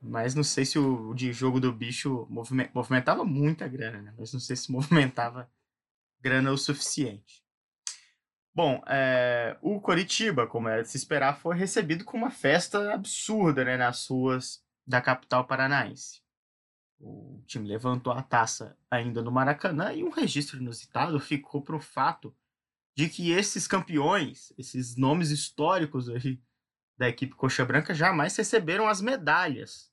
Mas não sei se o de jogo do bicho movimentava muita grana, né? Mas não sei se movimentava grana o suficiente. Bom, é, o Coritiba, como era de se esperar, foi recebido com uma festa absurda né, nas ruas da capital paranaense. O time levantou a taça ainda no Maracanã e um registro inusitado ficou para o fato de que esses campeões, esses nomes históricos aí da equipe Coxa Branca jamais receberam as medalhas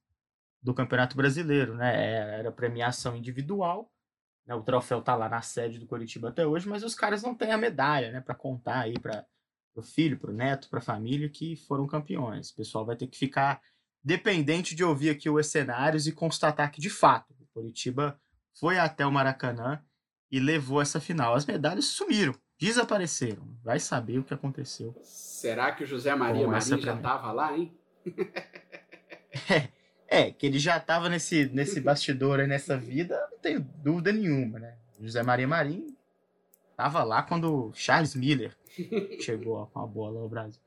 do Campeonato Brasileiro, né? É, era premiação individual, né? O troféu tá lá na sede do Curitiba até hoje, mas os caras não têm a medalha, né, para contar aí para o filho, para o neto, para a família que foram campeões. O pessoal vai ter que ficar dependente de ouvir aqui os cenários e constatar que de fato o Curitiba foi até o Maracanã e levou essa final. As medalhas sumiram desapareceram. Vai saber o que aconteceu. Será que o José Maria Marinho já estava lá, hein? é, é, que ele já estava nesse, nesse bastidor aí, nessa vida, não tenho dúvida nenhuma, né? José Maria Marinho estava lá quando Charles Miller chegou com a bola ao Brasil.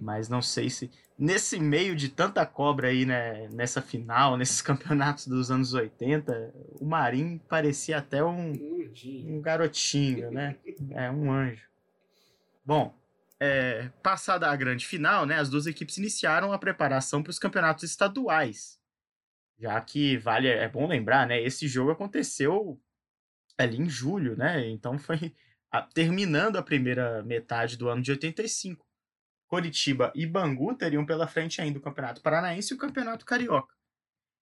Mas não sei se nesse meio de tanta cobra aí, né, nessa final, nesses campeonatos dos anos 80, o Marinho parecia até um, um garotinho, né? É, um anjo. Bom, é, passada a grande final, né, as duas equipes iniciaram a preparação para os campeonatos estaduais. Já que vale, é bom lembrar, né, esse jogo aconteceu ali em julho, né? Então foi a, terminando a primeira metade do ano de 85. Coritiba e Bangu teriam pela frente ainda o Campeonato Paranaense e o Campeonato Carioca.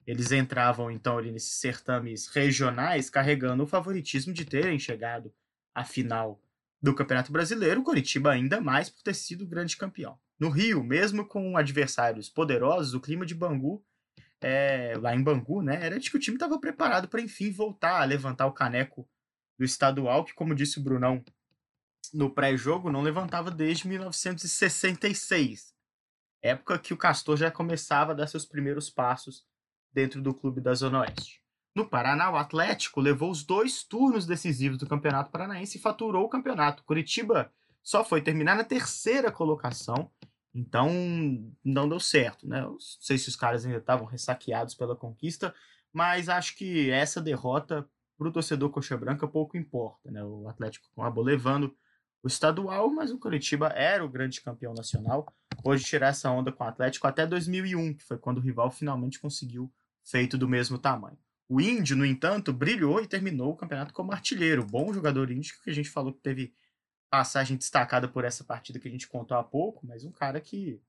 Eles entravam então ali nesses certames regionais carregando o favoritismo de terem chegado à final do Campeonato Brasileiro, Coritiba ainda mais por ter sido grande campeão. No Rio, mesmo com adversários poderosos, o clima de Bangu, é, lá em Bangu, né, era de que o time estava preparado para enfim voltar a levantar o caneco do estadual, que como disse o Brunão no pré-jogo não levantava desde 1966. época que o Castor já começava a dar seus primeiros passos dentro do clube da Zona Oeste. No Paraná, o Atlético levou os dois turnos decisivos do Campeonato Paranaense e faturou o campeonato. Curitiba só foi terminar na terceira colocação, então não deu certo, né? Não sei se os caras ainda estavam ressaqueados pela conquista, mas acho que essa derrota para o torcedor coxa branca pouco importa, né? O Atlético acabou levando o estadual, mas o Curitiba era o grande campeão nacional. Pôde tirar essa onda com o Atlético até 2001, que foi quando o rival finalmente conseguiu feito do mesmo tamanho. O Índio, no entanto, brilhou e terminou o campeonato como artilheiro. Bom jogador índio, que a gente falou que teve passagem destacada por essa partida que a gente contou há pouco, mas um cara que,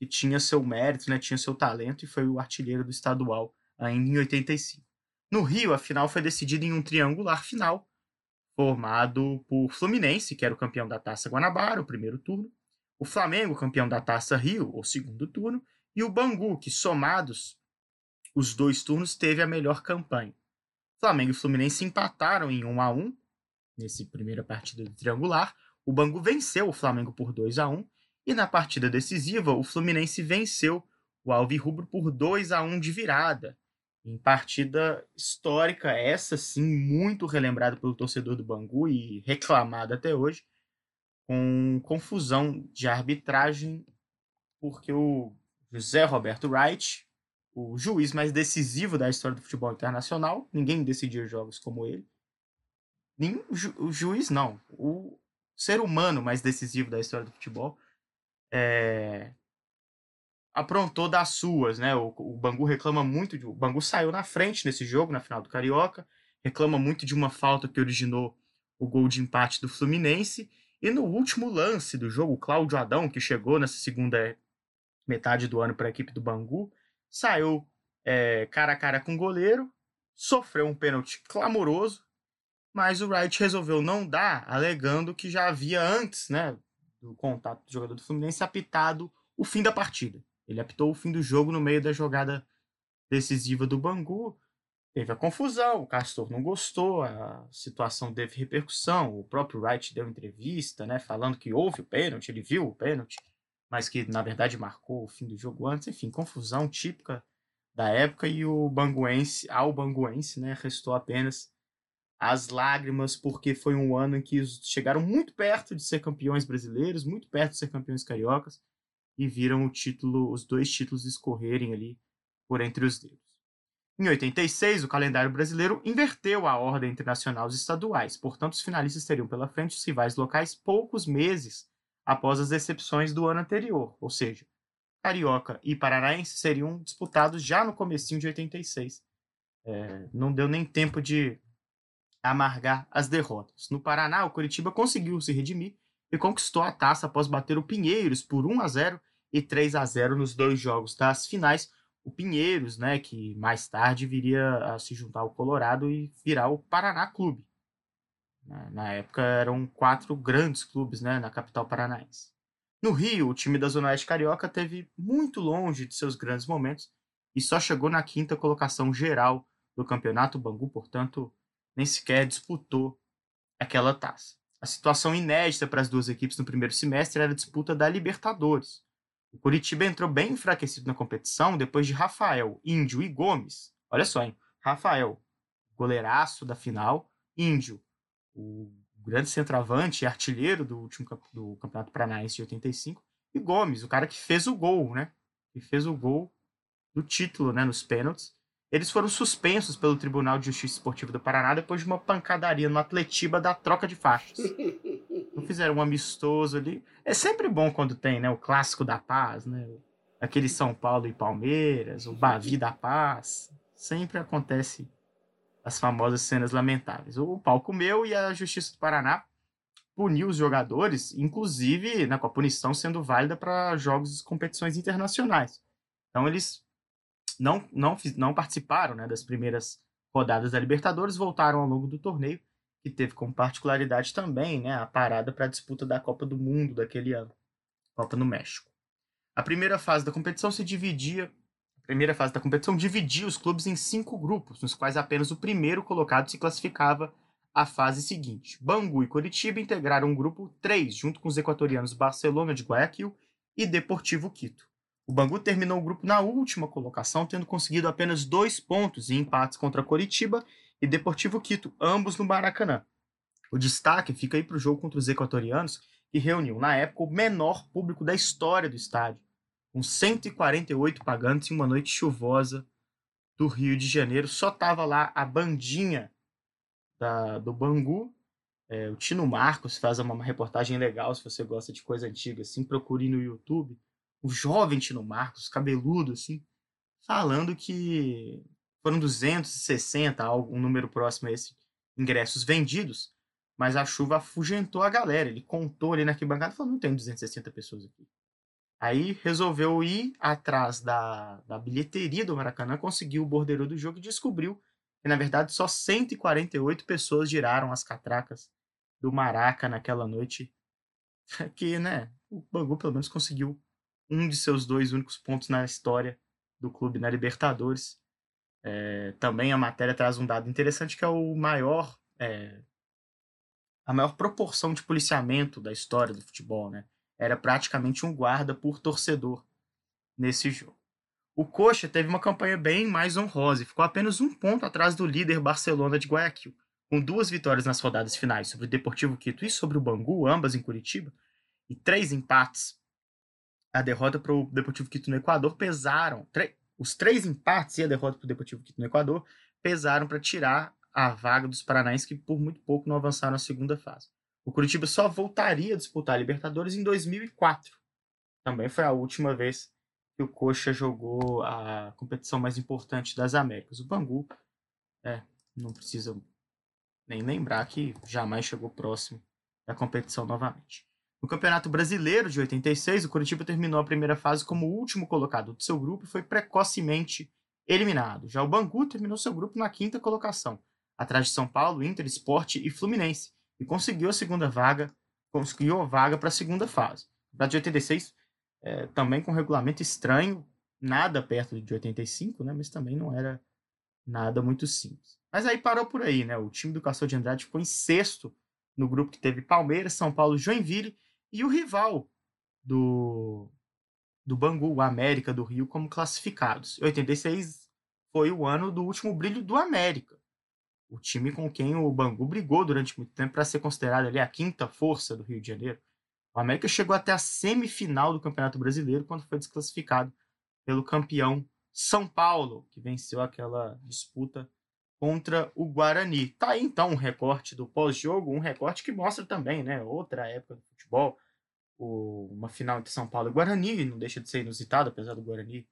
que tinha seu mérito, né, tinha seu talento e foi o artilheiro do estadual ainda em 85. No Rio, a final foi decidida em um triangular final, formado por Fluminense, que era o campeão da Taça Guanabara, o primeiro turno, o Flamengo, campeão da Taça Rio, o segundo turno, e o Bangu, que somados os dois turnos teve a melhor campanha. Flamengo e Fluminense empataram em 1 a 1 nesse primeira partida do triangular. O Bangu venceu o Flamengo por 2 a 1 e na partida decisiva o Fluminense venceu o Alvirrubro por 2 a 1 de virada. Em partida histórica, essa sim muito relembrada pelo torcedor do Bangu e reclamada até hoje, com confusão de arbitragem, porque o José Roberto Wright o juiz mais decisivo da história do futebol internacional. Ninguém decidia jogos como ele. Nem ju o juiz, não. O ser humano mais decisivo da história do futebol é... aprontou das suas, né? O, o Bangu reclama muito. De... O Bangu saiu na frente nesse jogo, na final do Carioca. Reclama muito de uma falta que originou o gol de empate do Fluminense. E no último lance do jogo, o Cláudio Adão, que chegou nessa segunda metade do ano para a equipe do Bangu, saiu é, cara a cara com o goleiro, sofreu um pênalti clamoroso, mas o Wright resolveu não dar, alegando que já havia antes né, do contato do jogador do Fluminense apitado o fim da partida. Ele apitou o fim do jogo no meio da jogada decisiva do Bangu. Teve a confusão, o Castor não gostou, a situação teve repercussão. O próprio Wright deu entrevista, né, falando que houve o pênalti, ele viu o pênalti mas que na verdade marcou o fim do jogo antes. Enfim, confusão típica da época e o banguense, ao banguense, né, restou apenas as lágrimas, porque foi um ano em que chegaram muito perto de ser campeões brasileiros, muito perto de ser campeões cariocas, e viram o título, os dois títulos escorrerem ali por entre os dedos. Em 86, o calendário brasileiro inverteu a ordem internacional dos estaduais, portanto, os finalistas teriam pela frente os rivais locais poucos meses após as decepções do ano anterior, ou seja, Carioca e Paranaense seriam disputados já no comecinho de 86. É, não deu nem tempo de amargar as derrotas. No Paraná, o Curitiba conseguiu se redimir e conquistou a taça após bater o Pinheiros por 1 a 0 e 3 a 0 nos dois jogos das finais. O Pinheiros, né, que mais tarde viria a se juntar ao Colorado e virar o Paraná Clube. Na época eram quatro grandes clubes né, na capital paranaense. No Rio, o time da Zona Oeste Carioca teve muito longe de seus grandes momentos e só chegou na quinta colocação geral do campeonato. O Bangu, portanto, nem sequer disputou aquela taça. A situação inédita para as duas equipes no primeiro semestre era a disputa da Libertadores. O Curitiba entrou bem enfraquecido na competição depois de Rafael, Índio e Gomes. Olha só, hein? Rafael, goleiraço da final, Índio, o grande centroavante e artilheiro do último do Campeonato Paranaense de 85, e Gomes, o cara que fez o gol, né? Que fez o gol do título, né, nos pênaltis. Eles foram suspensos pelo Tribunal de Justiça Esportiva do Paraná depois de uma pancadaria no Atletiba da troca de faixas. Não fizeram um amistoso ali. É sempre bom quando tem, né, o clássico da paz, né? Aquele São Paulo e Palmeiras, o Bavi da Paz. Sempre acontece as famosas cenas lamentáveis. O pau comeu e a Justiça do Paraná puniu os jogadores, inclusive né, com a punição sendo válida para jogos e competições internacionais. Então eles não, não, não participaram né, das primeiras rodadas da Libertadores, voltaram ao longo do torneio, que teve como particularidade também né, a parada para a disputa da Copa do Mundo daquele ano, Copa no México. A primeira fase da competição se dividia primeira fase da competição dividia os clubes em cinco grupos, nos quais apenas o primeiro colocado se classificava à fase seguinte. Bangu e Coritiba integraram o grupo 3, junto com os equatorianos Barcelona de Guayaquil e Deportivo Quito. O Bangu terminou o grupo na última colocação, tendo conseguido apenas dois pontos em empates contra Coritiba e Deportivo Quito, ambos no Maracanã. O destaque fica aí para o jogo contra os equatorianos, que reuniu, na época, o menor público da história do estádio, com 148 pagantes em uma noite chuvosa do Rio de Janeiro. Só tava lá a bandinha da, do Bangu. É, o Tino Marcos faz uma, reportagem legal, se você gosta de coisa antiga, assim, procure no YouTube. O jovem Tino Marcos, cabeludo, assim, falando que foram 260, algo, um número próximo a esse, ingressos vendidos, mas a chuva afugentou a galera. Ele contou ali na arquibancada falou: não tem 260 pessoas aqui. Aí resolveu ir atrás da, da bilheteria do Maracanã, conseguiu o bordeiro do jogo e descobriu que, na verdade, só 148 pessoas giraram as catracas do Maraca naquela noite. Que, né, o Bangu pelo menos conseguiu um de seus dois únicos pontos na história do clube na Libertadores. É, também a matéria traz um dado interessante que é o maior é, a maior proporção de policiamento da história do futebol, né? Era praticamente um guarda por torcedor nesse jogo. O Coxa teve uma campanha bem mais honrosa e ficou apenas um ponto atrás do líder Barcelona de Guayaquil. Com duas vitórias nas rodadas finais sobre o Deportivo Quito e sobre o Bangu, ambas em Curitiba, e três empates, a derrota para o Deportivo Quito no Equador pesaram. Os três empates e a derrota para o Deportivo Quito no Equador pesaram para tirar a vaga dos paranaenses que por muito pouco não avançaram à segunda fase. O Curitiba só voltaria a disputar a Libertadores em 2004. Também foi a última vez que o Coxa jogou a competição mais importante das Américas. O Bangu, é, não precisa nem lembrar que jamais chegou próximo da competição novamente. No Campeonato Brasileiro de 86, o Curitiba terminou a primeira fase como último colocado do seu grupo e foi precocemente eliminado. Já o Bangu terminou seu grupo na quinta colocação, atrás de São Paulo, Inter, Esporte e Fluminense, e conseguiu a segunda vaga, conseguiu a vaga para a segunda fase. Da de 86, é, também com regulamento estranho, nada perto de 85, né, mas também não era nada muito simples. Mas aí parou por aí, né? O time do Castor de Andrade ficou em sexto no grupo que teve Palmeiras, São Paulo, Joinville e o rival do, do Bangu, o América do Rio, como classificados. 86 foi o ano do último brilho do América o time com quem o Bangu brigou durante muito tempo para ser considerado ali a quinta força do Rio de Janeiro. O América chegou até a semifinal do Campeonato Brasileiro quando foi desclassificado pelo campeão São Paulo, que venceu aquela disputa contra o Guarani. Tá aí então um recorte do pós-jogo, um recorte que mostra também, né, outra época do futebol, o, uma final entre São Paulo e Guarani, não deixa de ser inusitado, apesar do Guarani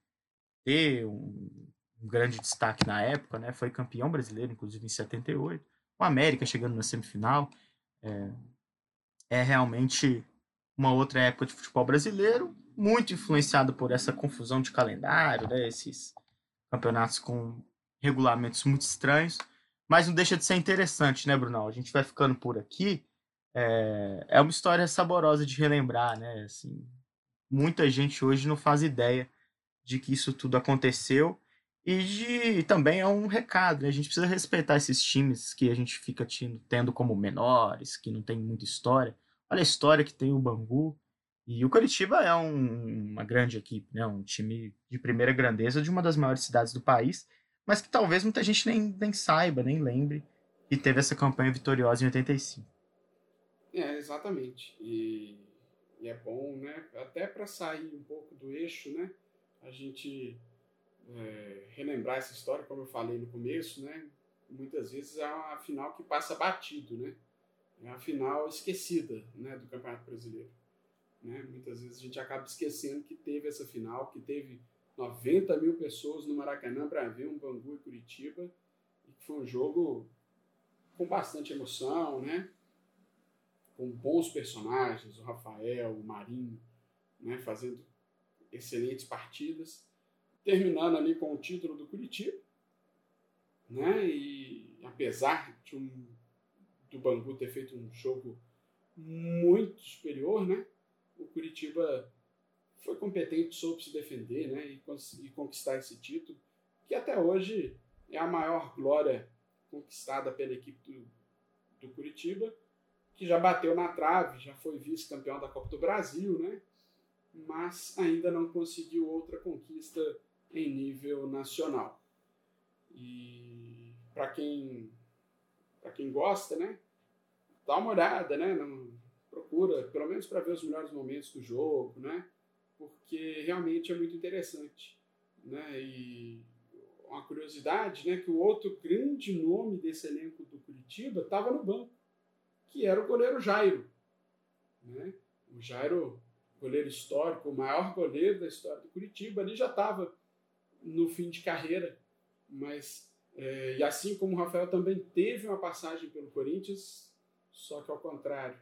ter um, um grande destaque na época, né? Foi campeão brasileiro, inclusive em 78. O América chegando na semifinal. É, é realmente uma outra época de futebol brasileiro, muito influenciado por essa confusão de calendário, né? Esses campeonatos com regulamentos muito estranhos. Mas não deixa de ser interessante, né, Brunão? A gente vai ficando por aqui. É, é uma história saborosa de relembrar, né? Assim, muita gente hoje não faz ideia de que isso tudo aconteceu e de, também é um recado, né? A gente precisa respeitar esses times que a gente fica tendo, tendo como menores, que não tem muita história. Olha a história que tem o Bangu. E o Curitiba é um, uma grande equipe, né? Um time de primeira grandeza de uma das maiores cidades do país, mas que talvez muita gente nem, nem saiba, nem lembre que teve essa campanha vitoriosa em 85. É, exatamente. E, e é bom, né? Até para sair um pouco do eixo, né? A gente é, relembrar essa história, como eu falei no começo, né? Muitas vezes é uma final que passa batido, né? É a final esquecida, né, do Campeonato Brasileiro. Né? Muitas vezes a gente acaba esquecendo que teve essa final, que teve 90 mil pessoas no Maracanã para ver um Bangu e Curitiba, foi um jogo com bastante emoção, né? Com bons personagens, o Rafael, o Marinho, né? Fazendo excelentes partidas terminando ali com o título do Curitiba, né? E apesar de um, do Bangu ter feito um jogo muito superior, né? O Curitiba foi competente, soube se defender, né? E conquistar esse título, que até hoje é a maior glória conquistada pela equipe do, do Curitiba, que já bateu na trave, já foi vice-campeão da Copa do Brasil, né? Mas ainda não conseguiu outra conquista em nível nacional. E para quem para quem gosta, né, dá uma olhada, né, procura, pelo menos para ver os melhores momentos do jogo, né, porque realmente é muito interessante, né, e uma curiosidade, né, que o outro grande nome desse elenco do Curitiba estava no banco, que era o goleiro Jairo, né, o Jairo, goleiro histórico, o maior goleiro da história do Curitiba, ali já estava no fim de carreira, mas é, e assim como o Rafael também teve uma passagem pelo Corinthians, só que ao contrário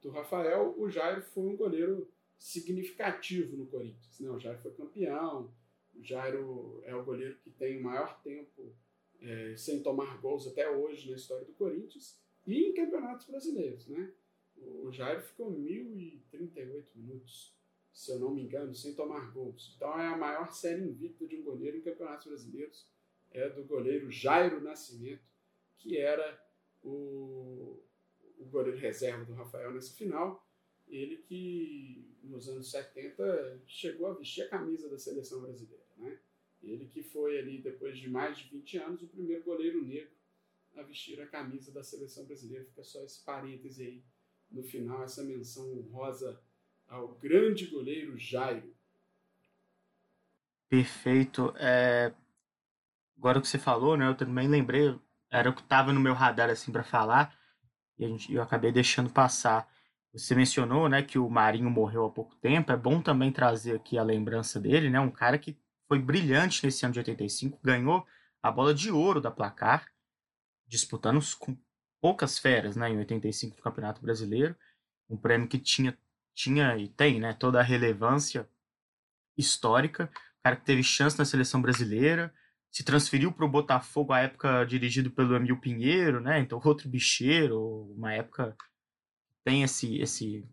do Rafael, o Jairo foi um goleiro significativo no Corinthians. Né? O Jairo foi campeão, o Jairo é o goleiro que tem o maior tempo é, sem tomar gols até hoje na história do Corinthians e em campeonatos brasileiros. Né? O Jairo ficou 1.038 minutos, se eu não me engano, sem tomar gols. Então é a maior série invicta de um goleiro em campeonatos brasileiros é do goleiro Jairo Nascimento, que era o, o goleiro reserva do Rafael nessa final. Ele que nos anos 70 chegou a vestir a camisa da seleção brasileira. Né? Ele que foi ali, depois de mais de 20 anos, o primeiro goleiro negro a vestir a camisa da seleção brasileira. Fica só esse parêntese aí no final, essa menção honrosa ao grande goleiro Jairo. Perfeito. É, agora que você falou, né? Eu também lembrei, era o que estava no meu radar assim para falar e a gente, eu acabei deixando passar. Você mencionou, né, que o Marinho morreu há pouco tempo. É bom também trazer aqui a lembrança dele, né? Um cara que foi brilhante nesse ano de 85, ganhou a bola de ouro da placar, disputando com poucas feras, né, em 85 do Campeonato Brasileiro, um prêmio que tinha tinha e tem, né, toda a relevância histórica, o cara que teve chance na seleção brasileira, se transferiu para o Botafogo à época dirigido pelo Emil Pinheiro, né? Então outro bicheiro, uma época tem esse esse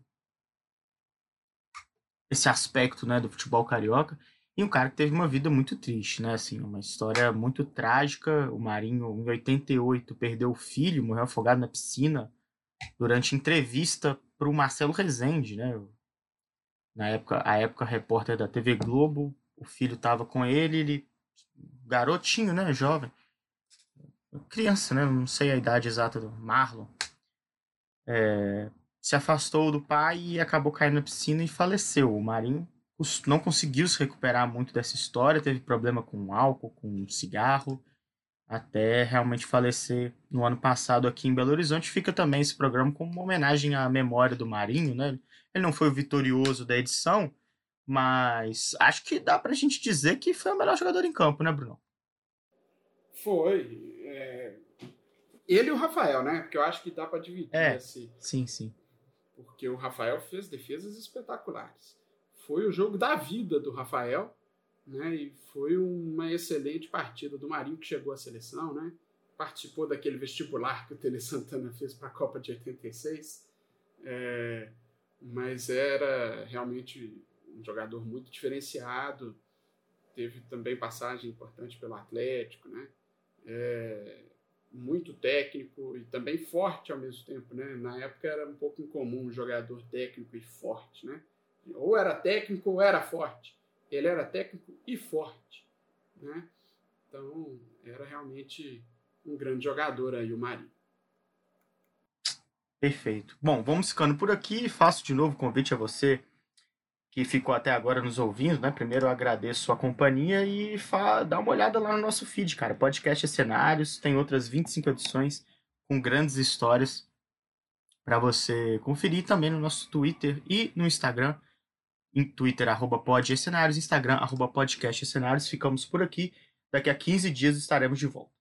esse aspecto, né, do futebol carioca. E um cara que teve uma vida muito triste, né? Assim, uma história muito trágica. O Marinho, em 88, perdeu o filho, morreu afogado na piscina durante entrevista para o Marcelo Rezende, né? Na época, a época repórter da TV Globo, o filho estava com ele, ele garotinho, né, jovem, criança, né, não sei a idade exata do Marlon, é, se afastou do pai e acabou caindo na piscina e faleceu. O Marinho não conseguiu se recuperar muito dessa história, teve problema com álcool, com cigarro, até realmente falecer no ano passado aqui em Belo Horizonte. Fica também esse programa como uma homenagem à memória do Marinho, né? Ele não foi o vitorioso da edição, mas acho que dá pra gente dizer que foi o melhor jogador em campo, né, Bruno? Foi. É... Ele e o Rafael, né? Porque eu acho que dá para dividir é, esse. Sim, sim. Porque o Rafael fez defesas espetaculares. Foi o jogo da vida do Rafael, né? E foi uma excelente partida do Marinho que chegou à seleção, né? Participou daquele vestibular que o Tele Santana fez para a Copa de 86. É... Mas era realmente um jogador muito diferenciado, teve também passagem importante pelo Atlético, né? É, muito técnico e também forte ao mesmo tempo, né? Na época era um pouco incomum um jogador técnico e forte, né? Ou era técnico ou era forte. Ele era técnico e forte, né? Então era realmente um grande jogador aí o Marinho. Perfeito. Bom, vamos ficando por aqui. Faço de novo o convite a você que ficou até agora nos ouvindo, né? Primeiro eu agradeço sua companhia e dá uma olhada lá no nosso feed, cara. Podcast é Cenários, tem outras 25 edições com grandes histórias para você conferir também no nosso Twitter e no Instagram. Em Twitter, arroba podcenários, Instagram, arroba podcast. Ficamos por aqui. Daqui a 15 dias estaremos de volta.